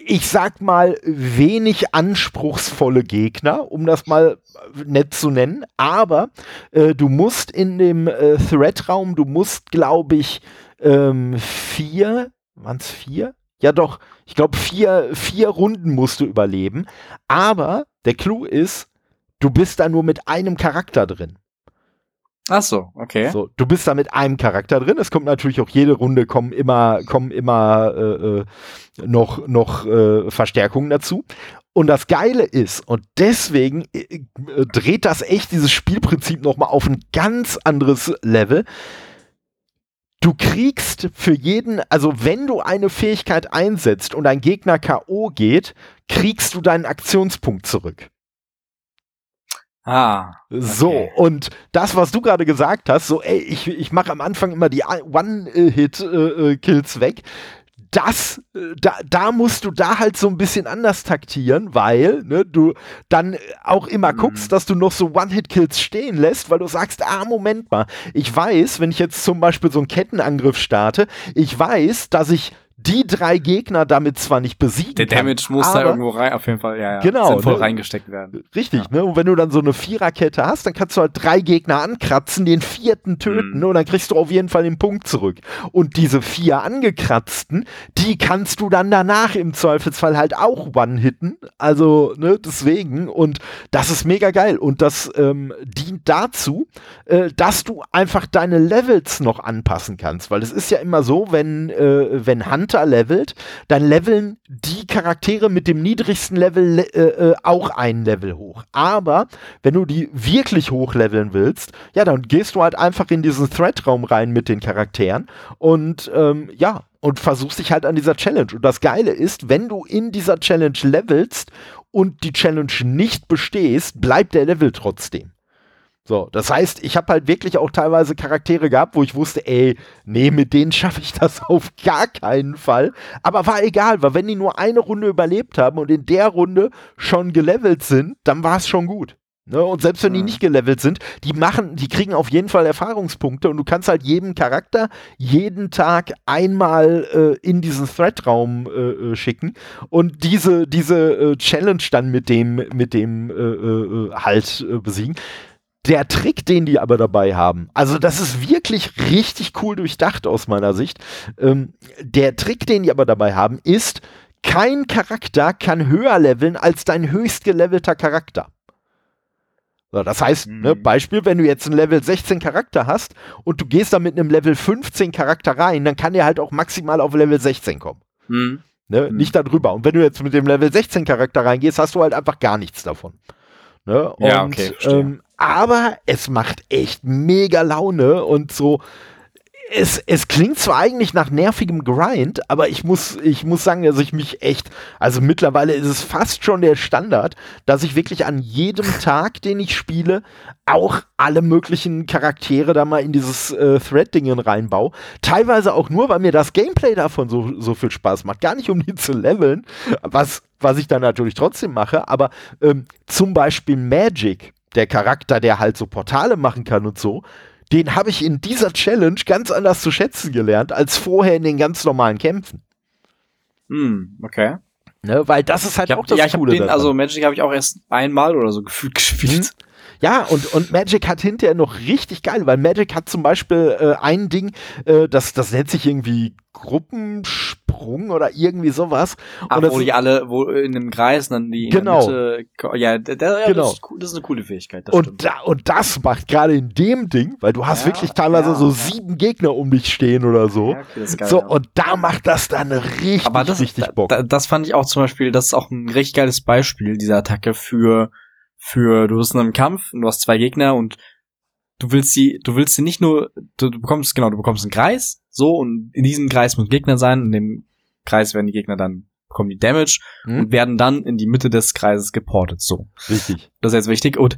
ich sag mal, wenig anspruchsvolle Gegner, um das mal nett zu nennen. Aber äh, du musst in dem äh, Thread-Raum, du musst, glaube ich, ähm, vier, waren es vier? Ja doch, ich glaube, vier, vier Runden musst du überleben. Aber der Clou ist, du bist da nur mit einem Charakter drin. Ach so, okay. So, du bist da mit einem Charakter drin. Es kommt natürlich auch jede Runde kommen immer kommen immer äh, äh, noch noch äh, Verstärkungen dazu. Und das Geile ist und deswegen äh, äh dreht das echt dieses Spielprinzip noch mal auf ein ganz anderes Level. Du kriegst für jeden, also wenn du eine Fähigkeit einsetzt und ein Gegner KO geht, kriegst du deinen Aktionspunkt zurück. Ah. Okay. So, und das, was du gerade gesagt hast, so, ey, ich, ich mache am Anfang immer die One-Hit-Kills weg. Das, da, da musst du da halt so ein bisschen anders taktieren, weil ne, du dann auch immer mhm. guckst, dass du noch so One-Hit-Kills stehen lässt, weil du sagst, ah, Moment mal, ich weiß, wenn ich jetzt zum Beispiel so einen Kettenangriff starte, ich weiß, dass ich die drei Gegner damit zwar nicht besiegen Der Damage kann, muss da irgendwo rein, auf jeden Fall, ja, ja. Genau. Sinnvoll ne? reingesteckt werden. Richtig, ja. ne? Und wenn du dann so eine Viererkette hast, dann kannst du halt drei Gegner ankratzen, den vierten töten, mhm. ne? Und dann kriegst du auf jeden Fall den Punkt zurück. Und diese vier angekratzten, die kannst du dann danach im Zweifelsfall halt auch one-hitten. Also, ne, deswegen. Und das ist mega geil. Und das ähm, dient dazu, äh, dass du einfach deine Levels noch anpassen kannst. Weil es ist ja immer so, wenn, äh, wenn Hand runterlevelt, dann leveln die Charaktere mit dem niedrigsten Level äh, äh, auch ein Level hoch. Aber wenn du die wirklich hochleveln willst, ja, dann gehst du halt einfach in diesen Thread-Raum rein mit den Charakteren und ähm, ja, und versuchst dich halt an dieser Challenge. Und das Geile ist, wenn du in dieser Challenge levelst und die Challenge nicht bestehst, bleibt der Level trotzdem. So, das heißt, ich habe halt wirklich auch teilweise Charaktere gehabt, wo ich wusste, ey, nee, mit denen schaffe ich das auf gar keinen Fall. Aber war egal, weil wenn die nur eine Runde überlebt haben und in der Runde schon gelevelt sind, dann war es schon gut. Ne? Und selbst wenn die nicht gelevelt sind, die machen, die kriegen auf jeden Fall Erfahrungspunkte und du kannst halt jedem Charakter jeden Tag einmal äh, in diesen Thread-Raum äh, äh schicken und diese, diese äh, Challenge dann mit dem, mit dem äh, äh, halt besiegen der Trick, den die aber dabei haben, also das ist wirklich richtig cool durchdacht aus meiner Sicht. Ähm, der Trick, den die aber dabei haben, ist, kein Charakter kann höher leveln als dein höchst gelevelter Charakter. So, das heißt, mhm. ne, Beispiel, wenn du jetzt einen Level 16 Charakter hast und du gehst da mit einem Level 15 Charakter rein, dann kann der halt auch maximal auf Level 16 kommen. Mhm. Ne, mhm. Nicht darüber. Und wenn du jetzt mit dem Level 16 Charakter reingehst, hast du halt einfach gar nichts davon. Ne? Und, ja, okay, ähm, aber es macht echt mega Laune und so es, es klingt zwar eigentlich nach nervigem Grind, aber ich muss, ich muss sagen, dass ich mich echt, also mittlerweile ist es fast schon der Standard, dass ich wirklich an jedem Tag, den ich spiele, auch alle möglichen Charaktere da mal in dieses äh, Thread-Dingen reinbaue. Teilweise auch nur, weil mir das Gameplay davon so, so viel Spaß macht. Gar nicht, um die zu leveln, was, was ich dann natürlich trotzdem mache, aber ähm, zum Beispiel Magic, der Charakter, der halt so Portale machen kann und so, den habe ich in dieser Challenge ganz anders zu schätzen gelernt als vorher in den ganz normalen Kämpfen. Hm, okay. Ne, weil das ist halt hab, auch das ja, ich Coole. Den, also Magic habe ich auch erst einmal oder so gefühlt gespielt. Ja, und, und Magic hat hinterher noch richtig geil, weil Magic hat zum Beispiel äh, ein Ding, äh, das, das nennt sich irgendwie Gruppensprung oder irgendwie sowas. Ach, wo die alle, wo in einem Kreis dann die Genau. Mitte, ja, der, ja Genau. das, ist, das ist eine coole Fähigkeit. Das und, da, und das macht gerade in dem Ding, weil du hast Ja, wirklich teilweise ja. so sieben Gegner um dich stehen oder so. Okay, geil, so, und da macht das dann richtig, das, richtig da, Bock. Da, das fand ich auch zum Beispiel, das ist auch ein recht geiles Beispiel dieser Attacke für, für, du bist in einem Kampf und du hast zwei Gegner und du willst sie, du willst sie nicht nur, du, du bekommst, genau, du bekommst einen Kreis, so, und in diesem Kreis muss ein Gegner sein, in dem Kreis werden die Gegner dann, bekommen die Damage Hm? und werden dann in die Mitte des Kreises geportet, so. Richtig. Das ist jetzt wichtig. Und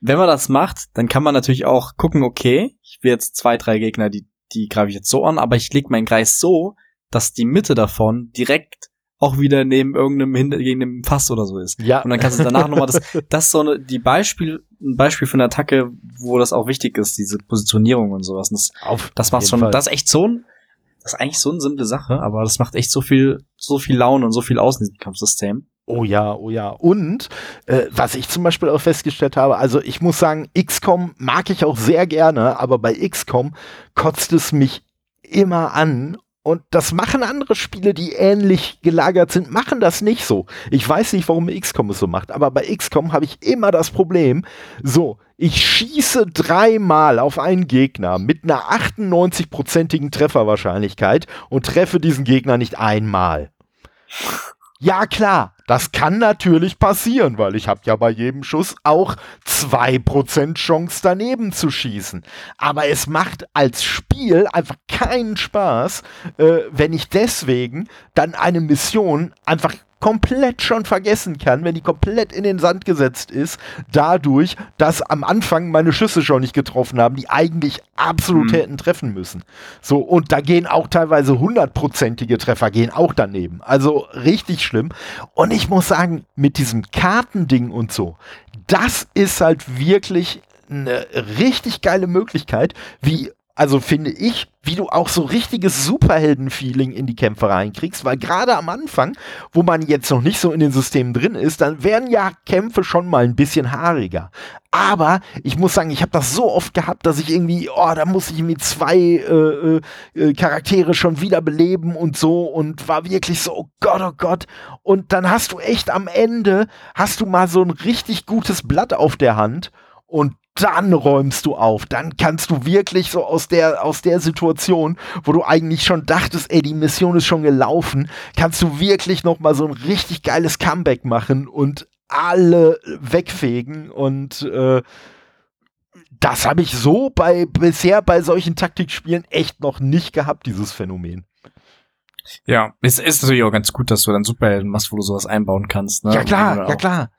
wenn man das macht, dann kann man natürlich auch gucken, okay, ich will jetzt zwei, drei Gegner, die, die greife ich jetzt so an, aber ich leg meinen Kreis so, dass die Mitte davon direkt auch wieder neben irgendeinem hinter gegen einem Fass oder so ist. Ja. Und dann kannst du danach nochmal das, das ist so eine, die Beispiel, ein Beispiel für eine Attacke, wo das auch wichtig ist, diese Positionierung und sowas. Und das, Auf das macht schon, Fall. das ist echt so ein, das ist eigentlich so eine simple Sache, aber das macht echt so viel, so viel Laune und so viel aus in diesem Kampfsystem. Oh ja, oh ja. Und äh, was ich zum Beispiel auch festgestellt habe, also ich muss sagen, XCOM mag ich auch sehr gerne, aber bei XCOM kotzt es mich immer an. Und das machen andere Spiele, die ähnlich gelagert sind, machen das nicht so. Ich weiß nicht, warum XCOM es so macht, aber bei XCOM habe ich immer das Problem, so, ich schieße dreimal auf einen Gegner mit einer 98-prozentigen Trefferwahrscheinlichkeit und treffe diesen Gegner nicht einmal. Ja, klar, das kann natürlich passieren, weil ich habe ja bei jedem Schuss auch 2% Chance daneben zu schießen. Aber es macht als Spiel einfach keinen Spaß, äh, wenn ich deswegen dann eine Mission einfach komplett schon vergessen kann, wenn die komplett in den Sand gesetzt ist, dadurch, dass am Anfang meine Schüsse schon nicht getroffen haben, die eigentlich absolut Mhm. hätten treffen müssen. So, und da gehen auch teilweise hundertprozentige Treffer gehen auch daneben. Also richtig schlimm. Und ich muss sagen, mit diesem Kartending und so, das ist halt wirklich eine richtig geile Möglichkeit, wie, also finde ich, wie du auch so richtiges Superhelden-Feeling in die Kämpfe reinkriegst, weil gerade am Anfang, wo man jetzt noch nicht so in den Systemen drin ist, dann werden ja Kämpfe schon mal ein bisschen haariger. Aber ich muss sagen, ich habe das so oft gehabt, dass ich irgendwie, oh, da muss ich irgendwie zwei äh, äh, äh, Charaktere schon wieder beleben und so und war wirklich so, oh Gott, oh Gott. Und dann hast du echt am Ende, hast du mal so ein richtig gutes Blatt auf der Hand und dann räumst du auf. Dann kannst du wirklich so aus der, aus der Situation, wo du eigentlich schon dachtest, ey, die Mission ist schon gelaufen, kannst du wirklich noch mal so ein richtig geiles Comeback machen und alle wegfegen und äh, das habe ich so bei bisher bei solchen Taktikspielen echt noch nicht gehabt, dieses Phänomen. Ja, es ist natürlich auch ganz gut, dass du dann Superhelden machst, wo du sowas einbauen kannst. Ne? ja klar, ja klar.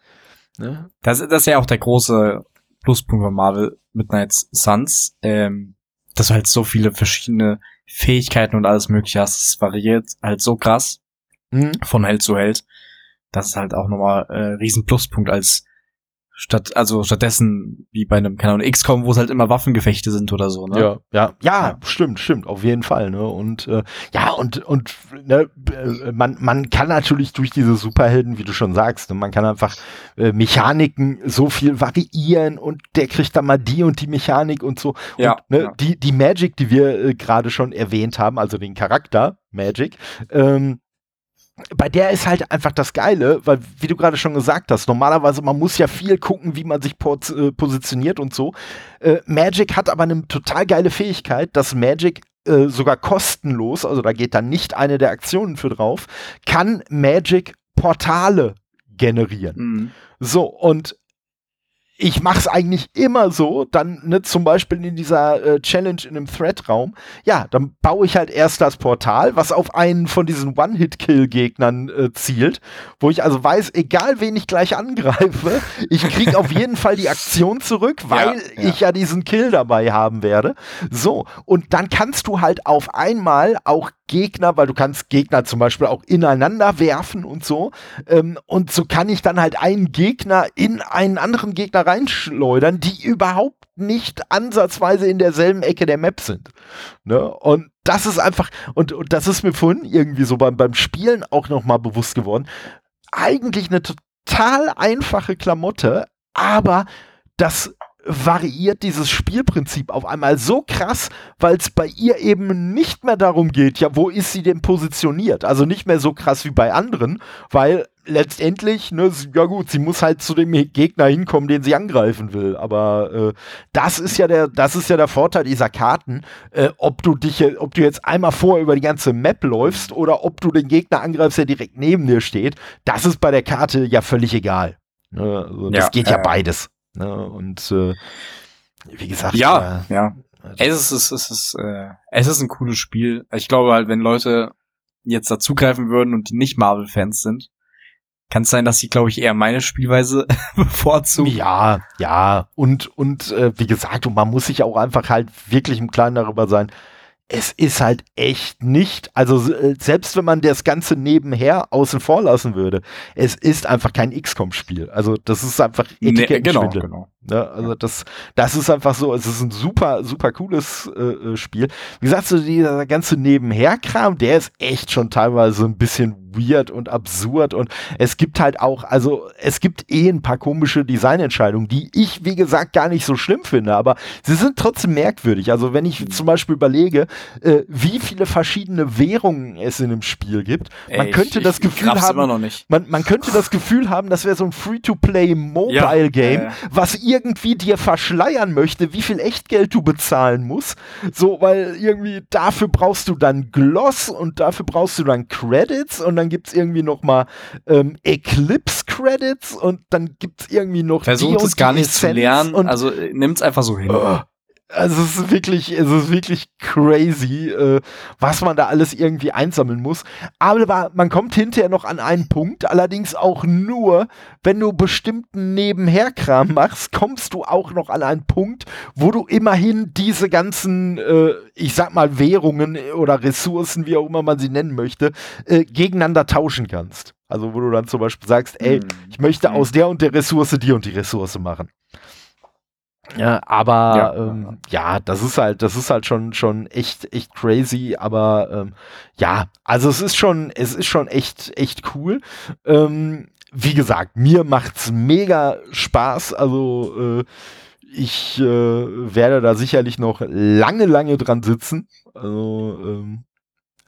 Ne? Das, das ist ja auch der große Pluspunkt von Marvel Midnight Suns, ähm, dass du halt so viele verschiedene Fähigkeiten und alles mögliche hast. Es variiert halt so krass Hm? von Held zu Held. Das ist halt auch nochmal äh, riesen Pluspunkt als statt, also stattdessen wie bei einem, keine Ahnung, XCOM, wo es halt immer Waffengefechte sind oder so, ne? Ja, ja, ja, stimmt, stimmt, auf jeden Fall, ne? Und äh, ja, und und ne, äh, man man kann natürlich durch diese Superhelden, wie du schon sagst, ne, man kann einfach äh, Mechaniken so viel variieren und der kriegt dann mal die und die Mechanik und so. Ja, und, ne, ja. die die Magic, die wir äh, gerade schon erwähnt haben, also den Charakter Magic, ähm, bei der ist halt einfach das Geile, weil, wie du gerade schon gesagt hast, normalerweise, man muss ja viel gucken, wie man sich äh, positioniert und so. Äh, Magic hat aber eine total geile Fähigkeit, dass Magic äh, sogar kostenlos, also da geht dann nicht eine der Aktionen für drauf, kann Magic Portale generieren. Mhm. So, und ich mache es eigentlich immer so, dann ne, zum Beispiel in dieser äh, Challenge in einem Thread-Raum, ja, dann baue ich halt erst das Portal, was auf einen von diesen One-Hit-Kill-Gegnern äh, zielt, wo ich also weiß, egal wen ich gleich angreife, ich kriege auf jeden Fall die Aktion zurück, weil ja, ja. ich ja diesen Kill dabei haben werde. So, und dann kannst du halt auf einmal auch Gegner, weil du kannst Gegner zum Beispiel auch ineinander werfen und so. Ähm, und so kann ich dann halt einen Gegner in einen anderen Gegner reinschleudern, die überhaupt nicht ansatzweise in derselben Ecke der Map sind. Ne? Und das ist einfach, und, und das ist mir vorhin irgendwie so beim, beim Spielen auch nochmal bewusst geworden. Eigentlich eine total einfache Klamotte, aber das variiert dieses Spielprinzip auf einmal so krass, weil es bei ihr eben nicht mehr darum geht, ja, wo ist sie denn positioniert? Also nicht mehr so krass wie bei anderen, weil letztendlich, ne, ja gut, sie muss halt zu dem Gegner hinkommen, den sie angreifen will. Aber äh, das ist ja der, das ist ja der Vorteil dieser Karten, äh, ob du dich, ob du jetzt einmal vor über die ganze Map läufst oder ob du den Gegner angreifst, der direkt neben dir steht, das ist bei der Karte ja völlig egal. Ne? Also, das ja, geht ja äh, beides. Ne? Und äh, wie gesagt, ja, äh, ja. Es ist, es ist, äh, es ist ein cooles Spiel. Ich glaube halt, wenn Leute jetzt dazugreifen würden und die nicht Marvel-Fans sind, kann es sein, dass sie, glaube ich, eher meine Spielweise bevorzugen. Ja, ja. Und, und äh, wie gesagt, und man muss sich auch einfach halt wirklich im Kleinen darüber sein, es ist halt echt nicht, also äh, selbst wenn man das Ganze nebenher außen vor lassen würde, es ist einfach kein XCOM-Spiel. Also das ist einfach Etikettenschwindel. Nee, genau, genau. Ja, also das, das ist einfach so, es ist ein super, super cooles äh, äh, Spiel. Wie gesagt, so dieser ganze Nebenherkram, der ist echt schon teilweise ein bisschen weird und absurd und es gibt halt auch, also es gibt eh ein paar komische Designentscheidungen, die ich, wie gesagt, gar nicht so schlimm finde, aber sie sind trotzdem merkwürdig. Also wenn ich zum Beispiel überlege, äh, wie viele verschiedene Währungen es in einem Spiel gibt, man Ey, könnte ich, das Gefühl haben, Man, man könnte das Gefühl haben, das wäre so ein Free-to-Play Mobile Game, ja, ja. was irgendwie dir verschleiern möchte, wie viel Echtgeld du bezahlen musst. So, weil irgendwie dafür brauchst du dann Gloss und dafür brauchst du dann Credits und dann gibt es irgendwie noch mal ähm, Eclipse Credits und dann gibt es irgendwie noch Versucht es gar nicht zu lernen, also äh, nimm es einfach so hin. Uh, also es ist wirklich, es ist wirklich crazy, äh, was man da alles irgendwie einsammeln muss. Aber man kommt hinterher noch an einen Punkt, allerdings auch nur, wenn du bestimmten Nebenherkram machst, kommst du auch noch an einen Punkt, wo du immerhin diese ganzen, äh, ich sag mal, Währungen oder Ressourcen, wie auch immer man sie nennen möchte, äh, gegeneinander tauschen kannst. Also wo du dann zum Beispiel sagst, ey, hm. ich möchte aus der und der Ressource die und die Ressource machen. Ja, aber ja. Ähm, ja, das ist halt, das ist halt schon schon echt echt crazy. Aber ähm, ja, also es ist schon, es ist schon echt echt cool. Ähm, wie gesagt, mir macht's mega Spaß. Also äh, ich äh, werde da sicherlich noch lange lange dran sitzen. Also ähm,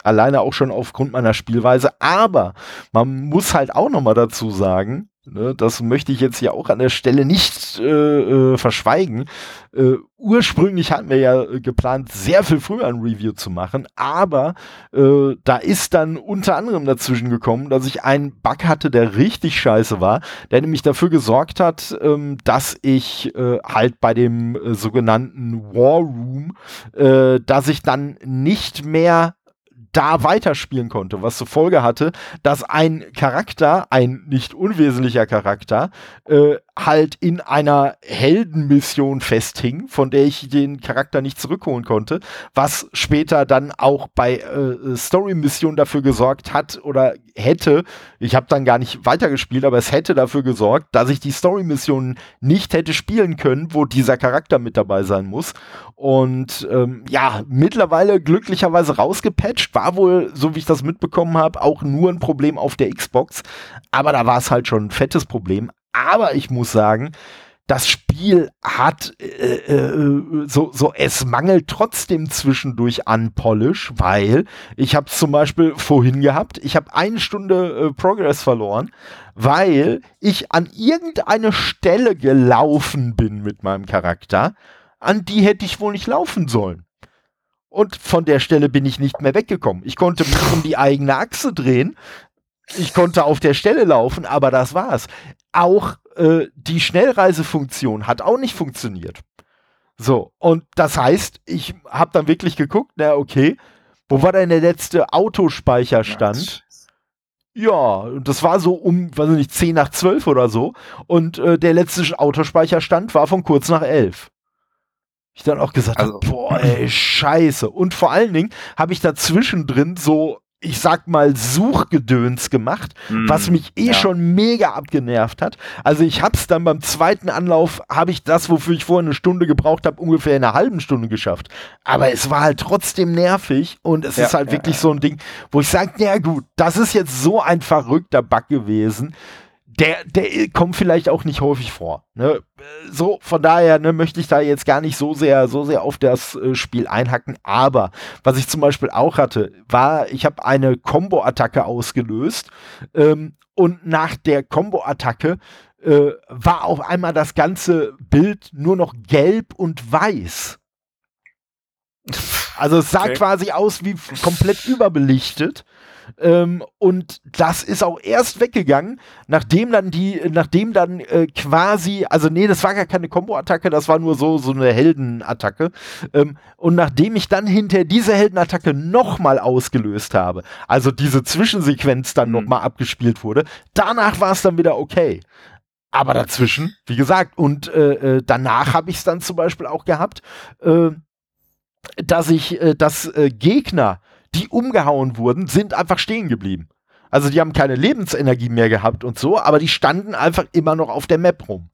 alleine auch schon aufgrund meiner Spielweise. Aber man muss halt auch noch mal dazu sagen, Ne, das möchte ich jetzt hier auch an der Stelle nicht äh, äh, verschweigen. Äh, ursprünglich hatten wir ja geplant, sehr viel früher ein Review zu machen, aber äh, da ist dann unter anderem dazwischen gekommen, dass ich einen Bug hatte, der richtig scheiße war, der nämlich dafür gesorgt hat, ähm, dass ich äh, halt bei dem äh, sogenannten War Room, dass ich dann nicht mehr da weiterspielen konnte, was zur Folge hatte, dass ein Charakter, ein nicht unwesentlicher Charakter, äh, halt in einer Heldenmission festhing, von der ich den Charakter nicht zurückholen konnte, was später dann auch bei äh, Story-Missionen dafür gesorgt hat oder hätte, ich habe dann gar nicht weitergespielt, aber es hätte dafür gesorgt, dass ich die Story-Missionen nicht hätte spielen können, wo dieser Charakter mit dabei sein muss. Und ähm, ja, mittlerweile glücklicherweise rausgepatcht, war wohl, so wie ich das mitbekommen habe, auch nur ein Problem auf der Xbox. Aber da war es halt schon ein fettes Problem. Aber ich muss sagen, das Spiel hat äh, äh, so, so, es mangelt trotzdem zwischendurch an Polish, weil ich habe zum Beispiel vorhin gehabt, ich habe eine Stunde äh, Progress verloren, weil ich an irgendeine Stelle gelaufen bin mit meinem Charakter, an die hätte ich wohl nicht laufen sollen. Und von der Stelle bin ich nicht mehr weggekommen. Ich konnte mich um die eigene Achse drehen. Ich konnte auf der Stelle laufen, aber das war's auch äh, die Schnellreisefunktion hat auch nicht funktioniert. So, und das heißt, ich habe dann wirklich geguckt, na okay, wo war denn der letzte Autospeicherstand? Ja, und das war so um, weiß ich nicht, 10 nach 12 oder so. Und äh, der letzte Autospeicherstand war von kurz nach 11. Ich dann auch gesagt also, hab, boah, ey, scheiße. Und vor allen Dingen habe ich dazwischen drin so ich sag mal, Suchgedöns gemacht, mm, was mich eh ja. schon mega abgenervt hat. Also ich hab's dann beim zweiten Anlauf, habe ich das, wofür ich vorher eine Stunde gebraucht habe, ungefähr in einer halben Stunde geschafft. Aber es war halt trotzdem nervig und es ja, ist halt ja, wirklich so ein Ding, wo ich sage, na gut, das ist jetzt so ein verrückter Bug gewesen der, der kommt vielleicht auch nicht häufig vor. Ne? So, von daher ne, möchte ich da jetzt gar nicht so sehr, so sehr auf das äh, Spiel einhacken. Aber was ich zum Beispiel auch hatte, war, ich habe eine Combo-Attacke ausgelöst ähm, und nach der Combo-Attacke äh, war auf einmal das ganze Bild nur noch gelb und weiß. Also es sah okay. quasi aus wie komplett überbelichtet. Ähm, und das ist auch erst weggegangen, nachdem dann die, nachdem dann äh, quasi, also nee, das war gar keine Combo-Attacke, das war nur so, so eine Heldenattacke. Ähm, und nachdem ich dann hinter diese Heldenattacke nochmal ausgelöst habe, also diese Zwischensequenz dann mhm. nochmal abgespielt wurde, danach war es dann wieder okay. Aber dazwischen, wie gesagt, und äh, äh danach habe ich es dann zum Beispiel auch gehabt, äh, dass ich, äh, dass äh, Gegner die umgehauen wurden, sind einfach stehen geblieben. Also die haben keine Lebensenergie mehr gehabt und so, aber die standen einfach immer noch auf der Map rum.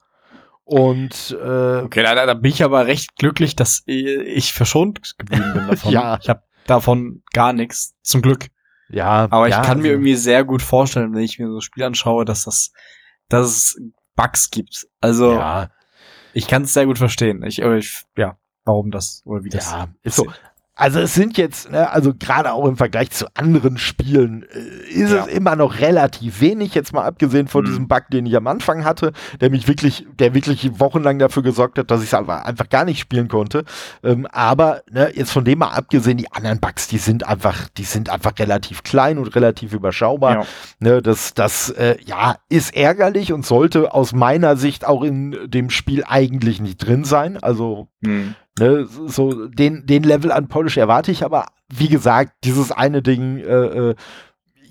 Und äh, okay, da, da bin ich aber recht glücklich, dass ich verschont geblieben bin davon. ja. Ich habe davon gar nichts, zum Glück. Ja. Aber ich ja, kann also, mir irgendwie sehr gut vorstellen, wenn ich mir so ein Spiel anschaue, dass das, dass es Bugs gibt. Also ja. ich kann es sehr gut verstehen. Ich, ich, ja, warum das oder wie das. Ja, ist so. Also es sind jetzt, ne, also gerade auch im Vergleich zu anderen Spielen, äh, ist ja. es immer noch relativ wenig, jetzt mal abgesehen von mhm. diesem Bug, den ich am Anfang hatte, der mich wirklich, der wirklich wochenlang dafür gesorgt hat, dass ich es einfach gar nicht spielen konnte. Ähm, aber ne, jetzt von dem mal abgesehen, die anderen Bugs, die sind einfach, die sind einfach relativ klein und relativ überschaubar. Ja. Ne, das, das, äh, ja, ist ärgerlich und sollte aus meiner Sicht auch in dem Spiel eigentlich nicht drin sein. Also mhm. Ne, so den, den Level an Polish erwarte ich, aber wie gesagt, dieses eine Ding, äh, äh,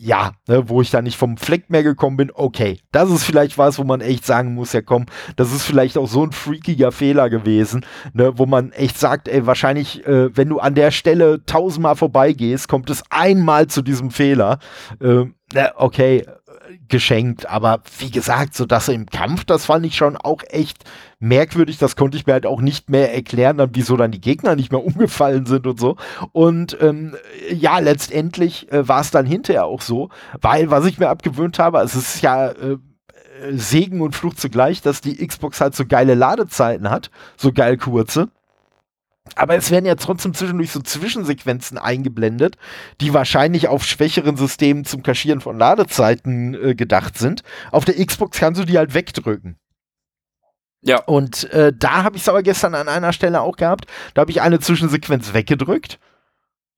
ja, ne, wo ich da nicht vom Fleck mehr gekommen bin, okay, das ist vielleicht was, wo man echt sagen muss, ja komm, das ist vielleicht auch so ein freakiger Fehler gewesen, ne, wo man echt sagt, ey, wahrscheinlich, äh, wenn du an der Stelle tausendmal vorbeigehst, kommt es einmal zu diesem Fehler. Äh, okay, geschenkt. Aber wie gesagt, so das im Kampf, das fand ich schon auch echt merkwürdig. Das konnte ich mir halt auch nicht mehr erklären, dann, wieso dann die Gegner nicht mehr umgefallen sind und so. Und ähm, ja, letztendlich äh, war es dann hinterher auch so, weil was ich mir abgewöhnt habe, es ist ja äh, Segen und Fluch zugleich, dass die Xbox halt so geile Ladezeiten hat, so geil kurze. Aber es werden ja trotzdem zwischendurch so Zwischensequenzen eingeblendet, die wahrscheinlich auf schwächeren Systemen zum Kaschieren von Ladezeiten äh, gedacht sind. Auf der Xbox kannst du die halt wegdrücken. Ja. Und äh, da habe ich es aber gestern an einer Stelle auch gehabt. Da habe ich eine Zwischensequenz weggedrückt.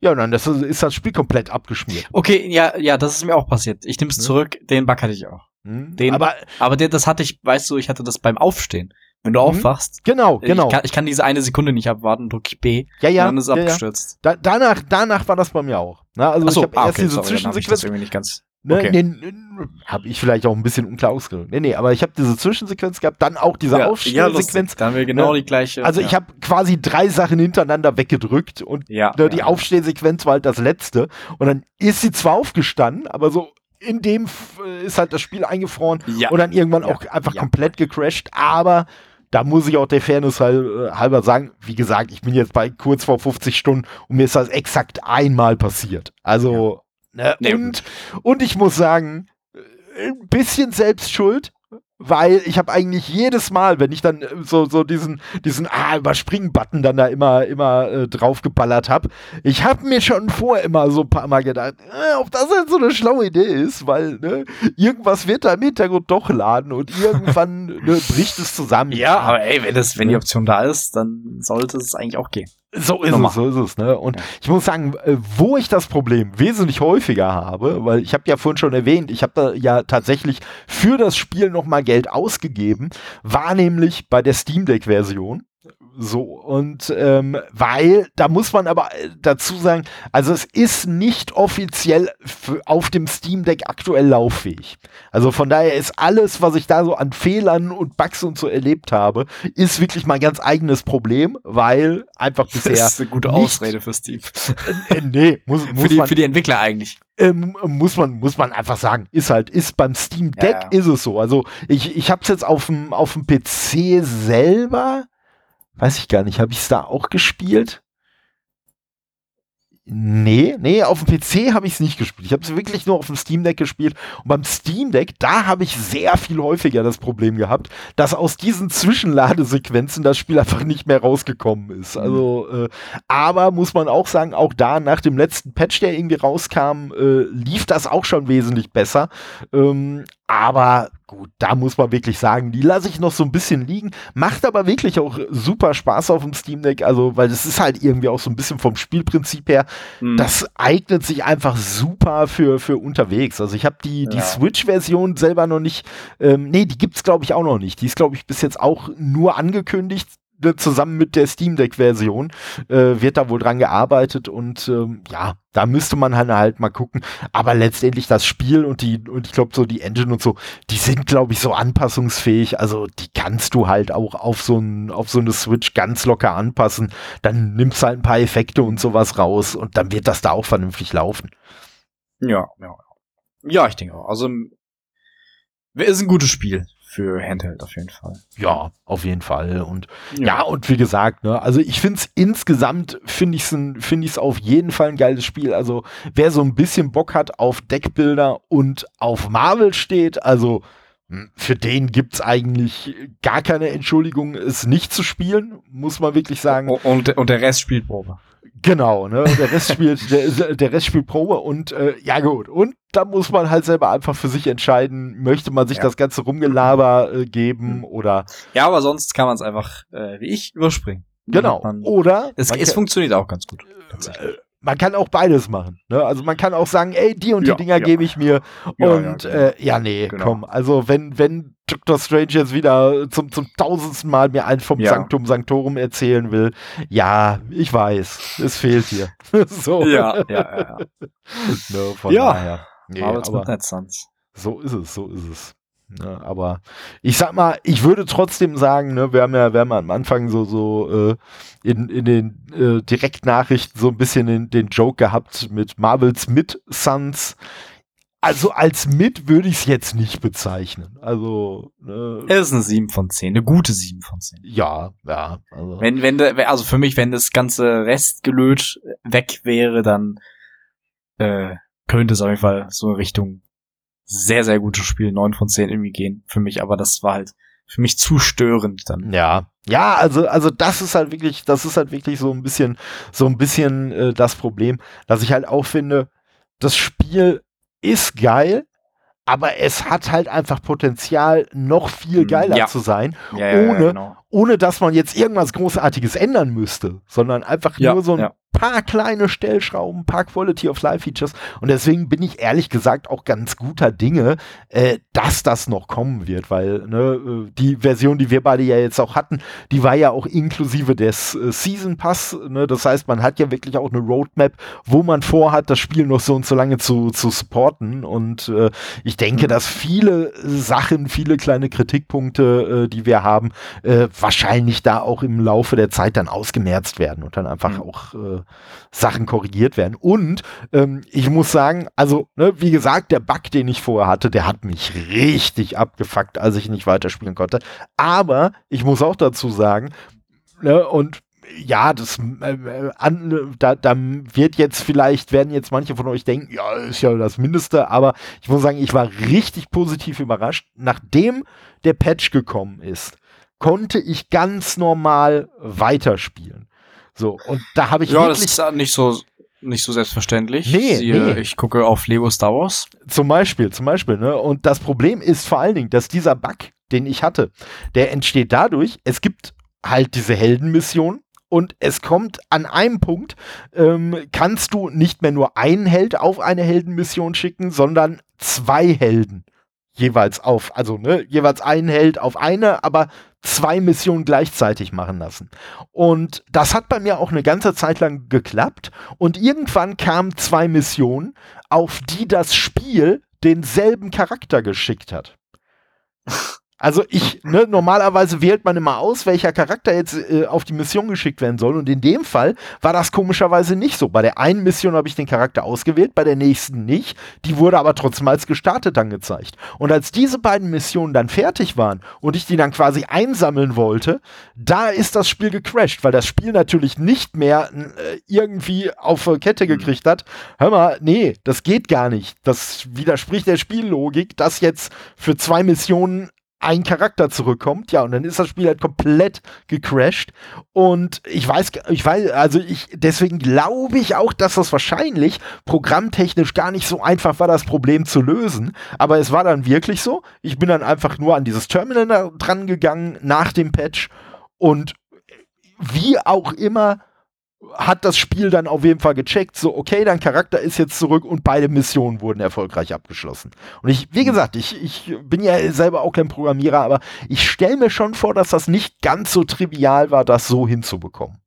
Ja, und dann das ist das Spiel komplett abgeschmiert. Okay, ja, ja, das ist mir auch passiert. Ich nehme es hm. zurück. Den Bug hatte ich auch. Hm. Den, aber aber der, das hatte ich, weißt du, ich hatte das beim Aufstehen. Wenn du mhm. aufwachst. Genau, genau. Ich kann, ich kann, diese eine Sekunde nicht abwarten, drücke ich B. Ja, ja. Und dann ist es ja, abgestürzt. Ja. Da, danach, danach war das bei mir auch. Na, also so, ich habe ah, erst okay, diese sorry, Zwischensequenz. irgendwie nicht ganz. Ne, okay. nee, nee, habe ich vielleicht auch ein bisschen unklar ausgedrückt. Nee, nee, aber ich habe diese Zwischensequenz gehabt, dann auch diese ja, Aufstehsequenz. Ja, da haben wir genau ne? die gleiche. Also ja. ich habe quasi drei Sachen hintereinander weggedrückt und ja, ne, die Aufstehsequenz war halt das letzte. Und dann ist sie zwar aufgestanden, aber so in dem ist halt das Spiel eingefroren und dann irgendwann auch einfach komplett gecrashed. Aber da muss ich auch der Fairness äh, halber sagen, wie gesagt, ich bin jetzt bei kurz vor 50 Stunden und mir ist das exakt einmal passiert. Also, ja. ne, und, und ich muss sagen, äh, ein bisschen Selbstschuld, weil ich habe eigentlich jedes Mal, wenn ich dann äh, so so diesen diesen ah überspringen-Button dann da immer immer äh, draufgeballert habe, ich habe mir schon vorher immer so ein paar Mal gedacht, äh, ob das jetzt so eine schlaue Idee ist, weil ne, irgendwas wird da im Hintergrund doch laden und irgendwann ne, bricht es zusammen. Ja, aber ey, wenn das wenn die Option da ist, dann sollte es eigentlich auch gehen. So ist Nochmal. es, so ist es. Ne? Und ja. ich muss sagen, äh, wo ich das Problem wesentlich häufiger habe, weil ich habe ja vorhin schon erwähnt, ich habe da ja tatsächlich für das Spiel nochmal Geld ausgegeben, war nämlich bei der Steam Deck-Version. So, und ähm, weil, da muss man aber äh, dazu sagen, also es ist nicht offiziell auf dem Steam Deck aktuell lauffähig. Also von daher ist alles, was ich da so an Fehlern und Bugs und so erlebt habe, ist wirklich mein ganz eigenes Problem, weil einfach bisher. Das ist eine gute Ausrede für Steam. Äh, äh, nee, muss, muss für, die, man, für die Entwickler eigentlich. Ähm, muss man muss man einfach sagen, ist halt ist beim Steam Deck ja, ja. ist es so. Also ich ich habe es jetzt auf dem auf dem PC selber weiß ich gar nicht, habe ich es da auch gespielt? Nee, nee, auf dem PC habe ich es nicht gespielt. Ich habe es wirklich nur auf dem Steam Deck gespielt. Und beim Steam Deck, da habe ich sehr viel häufiger das Problem gehabt, dass aus diesen Zwischenladesequenzen das Spiel einfach nicht mehr rausgekommen ist. Mhm. Also, äh, aber muss man auch sagen, auch da nach dem letzten Patch, der irgendwie rauskam, äh, lief das auch schon wesentlich besser. Ähm, aber gut, da muss man wirklich sagen, die lasse ich noch so ein bisschen liegen. Macht aber wirklich auch super Spaß auf dem Steam Deck. Also, weil das ist halt irgendwie auch so ein bisschen vom Spielprinzip her. Mhm. Das eignet sich einfach super für, für unterwegs. Also, ich habe die, ja. die Switch-Version selber noch nicht. Ähm, nee, die gibt's glaube ich auch noch nicht. Die ist, glaube ich, bis jetzt auch nur angekündigt zusammen mit der Steam Deck Version äh, wird da wohl dran gearbeitet und ähm, ja, da müsste man halt, halt mal gucken. Aber letztendlich das Spiel und die und ich glaube so die Engine und so, die sind glaube ich so anpassungsfähig. Also die kannst du halt auch auf so ein auf so eine Switch ganz locker anpassen. Dann nimmst halt ein paar Effekte und sowas raus und dann wird das da auch vernünftig laufen. Ja, ja, ja, ich denke auch. Also ist ein gutes Spiel für Handheld auf jeden Fall. Ja, auf jeden Fall. Und ja, ja und wie gesagt, ne, also ich finde es insgesamt, finde ich es find auf jeden Fall ein geiles Spiel. Also wer so ein bisschen Bock hat auf Deckbilder und auf Marvel steht, also hm, für den gibt es eigentlich gar keine Entschuldigung, es nicht zu spielen, muss man wirklich sagen. Und, und der Rest spielt Probe. Genau, ne? Der Rest spielt, der, der Rest spielt Probe und äh, ja gut. Und da muss man halt selber einfach für sich entscheiden, möchte man sich ja. das ganze Rumgelaber äh, geben mhm. oder. Ja, aber sonst kann man es einfach, äh, wie ich, überspringen. Genau. Man, oder es, es funktioniert auch ganz gut. Äh, man kann auch beides machen. Ne? Also man kann auch sagen, ey, die und die ja, Dinger ja. gebe ich mir. Ja, und ja, genau. äh, ja nee, genau. komm. Also wenn, wenn Dr. Strange jetzt wieder zum, zum tausendsten Mal mir einen vom Sanctum Sanctorum erzählen will, ja, ich weiß, es fehlt hier. so. Ja, ja, ja. ne, von ja. daher. Nee, aber so ist es, so ist es. Ne, aber ich sag mal, ich würde trotzdem sagen, ne, wir haben ja, wir haben am Anfang so, so äh, in, in den äh, Direktnachrichten so ein bisschen den, den Joke gehabt mit Marvels mit Sons. Also als mit würde ich es jetzt nicht bezeichnen. Also ne, es ist eine 7 von 10, eine gute 7 von 10. Ja, ja. Also. Wenn, wenn, also für mich, wenn das ganze Restgelöt weg wäre, dann äh, könnte es auf jeden Fall so in Richtung sehr, sehr gutes Spiel, 9 von 10 irgendwie gehen für mich, aber das war halt für mich zu störend dann. Ja. Ja, also, also das ist halt wirklich, das ist halt wirklich so ein bisschen, so ein bisschen äh, das Problem, dass ich halt auch finde, das Spiel ist geil, aber es hat halt einfach Potenzial, noch viel hm, geiler ja. zu sein, ja, ohne, ja, genau. Ohne dass man jetzt irgendwas Großartiges ändern müsste, sondern einfach nur so ein paar kleine Stellschrauben, paar Quality of Life Features. Und deswegen bin ich ehrlich gesagt auch ganz guter Dinge, äh, dass das noch kommen wird, weil ne, äh, die Version, die wir beide ja jetzt auch hatten, die war ja auch inklusive des äh, Season Pass. Ne? Das heißt, man hat ja wirklich auch eine Roadmap, wo man vorhat, das Spiel noch so und so lange zu, zu supporten. Und äh, ich denke, mhm. dass viele Sachen, viele kleine Kritikpunkte, äh, die wir haben, äh, wahrscheinlich da auch im Laufe der Zeit dann ausgemerzt werden und dann einfach mhm. auch äh, Sachen korrigiert werden. Und ähm, ich muss sagen, also, ne, wie gesagt, der Bug, den ich vorher hatte, der hat mich richtig abgefuckt, als ich nicht weiterspielen konnte. Aber ich muss auch dazu sagen, ne, und ja, das äh, an, da, da wird jetzt vielleicht, werden jetzt manche von euch denken, ja, ist ja das Mindeste, aber ich muss sagen, ich war richtig positiv überrascht. Nachdem der Patch gekommen ist, konnte ich ganz normal weiterspielen. So, und da habe ich Ja, das ist nicht so nicht so selbstverständlich. Nee, Siehe, nee. Ich gucke auf Lego Star Wars. Zum Beispiel, zum Beispiel, ne? Und das Problem ist vor allen Dingen, dass dieser Bug, den ich hatte, der entsteht dadurch, es gibt halt diese Heldenmission Und es kommt an einem Punkt, ähm, kannst du nicht mehr nur einen Held auf eine Heldenmission schicken, sondern zwei Helden jeweils auf, also ne, jeweils einen Held auf eine, aber zwei Missionen gleichzeitig machen lassen. Und das hat bei mir auch eine ganze Zeit lang geklappt. Und irgendwann kamen zwei Missionen, auf die das Spiel denselben Charakter geschickt hat. Also ich, ne, normalerweise wählt man immer aus, welcher Charakter jetzt äh, auf die Mission geschickt werden soll. Und in dem Fall war das komischerweise nicht so. Bei der einen Mission habe ich den Charakter ausgewählt, bei der nächsten nicht. Die wurde aber trotzdem als gestartet angezeigt. Und als diese beiden Missionen dann fertig waren und ich die dann quasi einsammeln wollte, da ist das Spiel gecrashed, weil das Spiel natürlich nicht mehr äh, irgendwie auf Kette gekriegt hat. Hör mal, nee, das geht gar nicht. Das widerspricht der Spiellogik, dass jetzt für zwei Missionen ein Charakter zurückkommt, ja, und dann ist das Spiel halt komplett gecrashed. Und ich weiß, ich weiß, also ich, deswegen glaube ich auch, dass das wahrscheinlich programmtechnisch gar nicht so einfach war, das Problem zu lösen. Aber es war dann wirklich so. Ich bin dann einfach nur an dieses Terminal dran gegangen nach dem Patch und wie auch immer hat das Spiel dann auf jeden Fall gecheckt, so, okay, dein Charakter ist jetzt zurück und beide Missionen wurden erfolgreich abgeschlossen. Und ich, wie gesagt, ich, ich bin ja selber auch kein Programmierer, aber ich stelle mir schon vor, dass das nicht ganz so trivial war, das so hinzubekommen.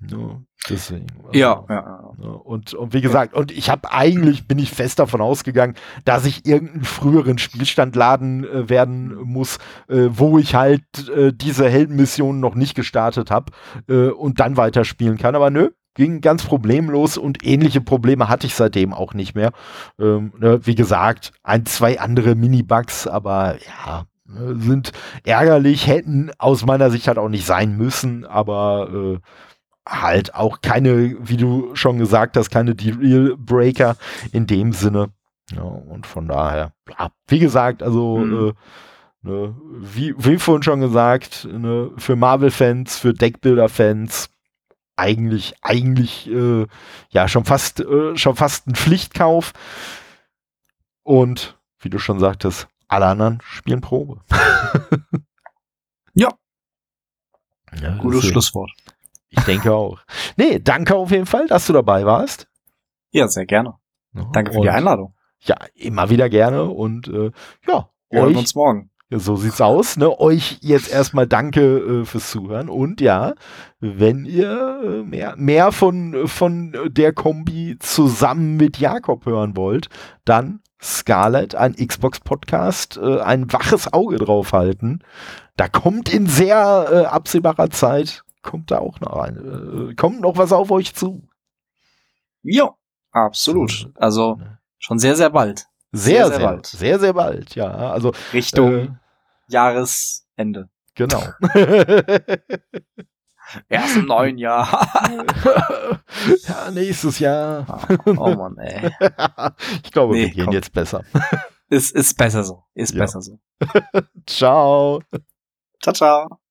No, deswegen. Also, ja, ja, ja. Und, und wie gesagt, und ich habe eigentlich, bin ich fest davon ausgegangen, dass ich irgendeinen früheren Spielstand laden äh, werden muss, äh, wo ich halt äh, diese Heldenmissionen noch nicht gestartet habe äh, und dann weiterspielen kann. Aber nö, ging ganz problemlos und ähnliche Probleme hatte ich seitdem auch nicht mehr. Ähm, ne, wie gesagt, ein, zwei andere Mini-Bugs, aber ja, ne, sind ärgerlich, hätten aus meiner Sicht halt auch nicht sein müssen, aber äh, halt auch keine, wie du schon gesagt hast, keine Deal Breaker in dem Sinne. Ja, und von daher, wie gesagt, also mhm. äh, ne, wie, wie vorhin schon gesagt, ne, für Marvel-Fans, für Deckbilder-Fans eigentlich, eigentlich äh, ja schon fast, äh, schon fast ein Pflichtkauf. Und wie du schon sagtest, alle anderen spielen Probe. ja. ja Gutes Schlusswort. Ich denke auch. Nee, danke auf jeden Fall, dass du dabei warst. Ja, sehr gerne. Danke für die Einladung. Ja, immer wieder gerne und äh, ja, wir euch, hören uns morgen. Ja, so sieht's aus. Ne? Euch jetzt erstmal danke äh, fürs Zuhören und ja, wenn ihr äh, mehr, mehr von, von der Kombi zusammen mit Jakob hören wollt, dann Scarlett, ein Xbox-Podcast, äh, ein waches Auge drauf halten. Da kommt in sehr äh, absehbarer Zeit kommt da auch noch ein, äh, kommt noch was auf euch zu. Ja, absolut. Also schon sehr, sehr bald. Sehr, sehr, sehr, bald. Sehr, sehr bald, ja. Also Richtung äh, Jahresende. Genau. Erst im neuen Jahr. ja, nächstes Jahr. Oh, oh Mann, ey. ich glaube, nee, wir gehen komm. jetzt besser. Ist, ist besser so. Ist ja. besser so. ciao. Ciao, ciao.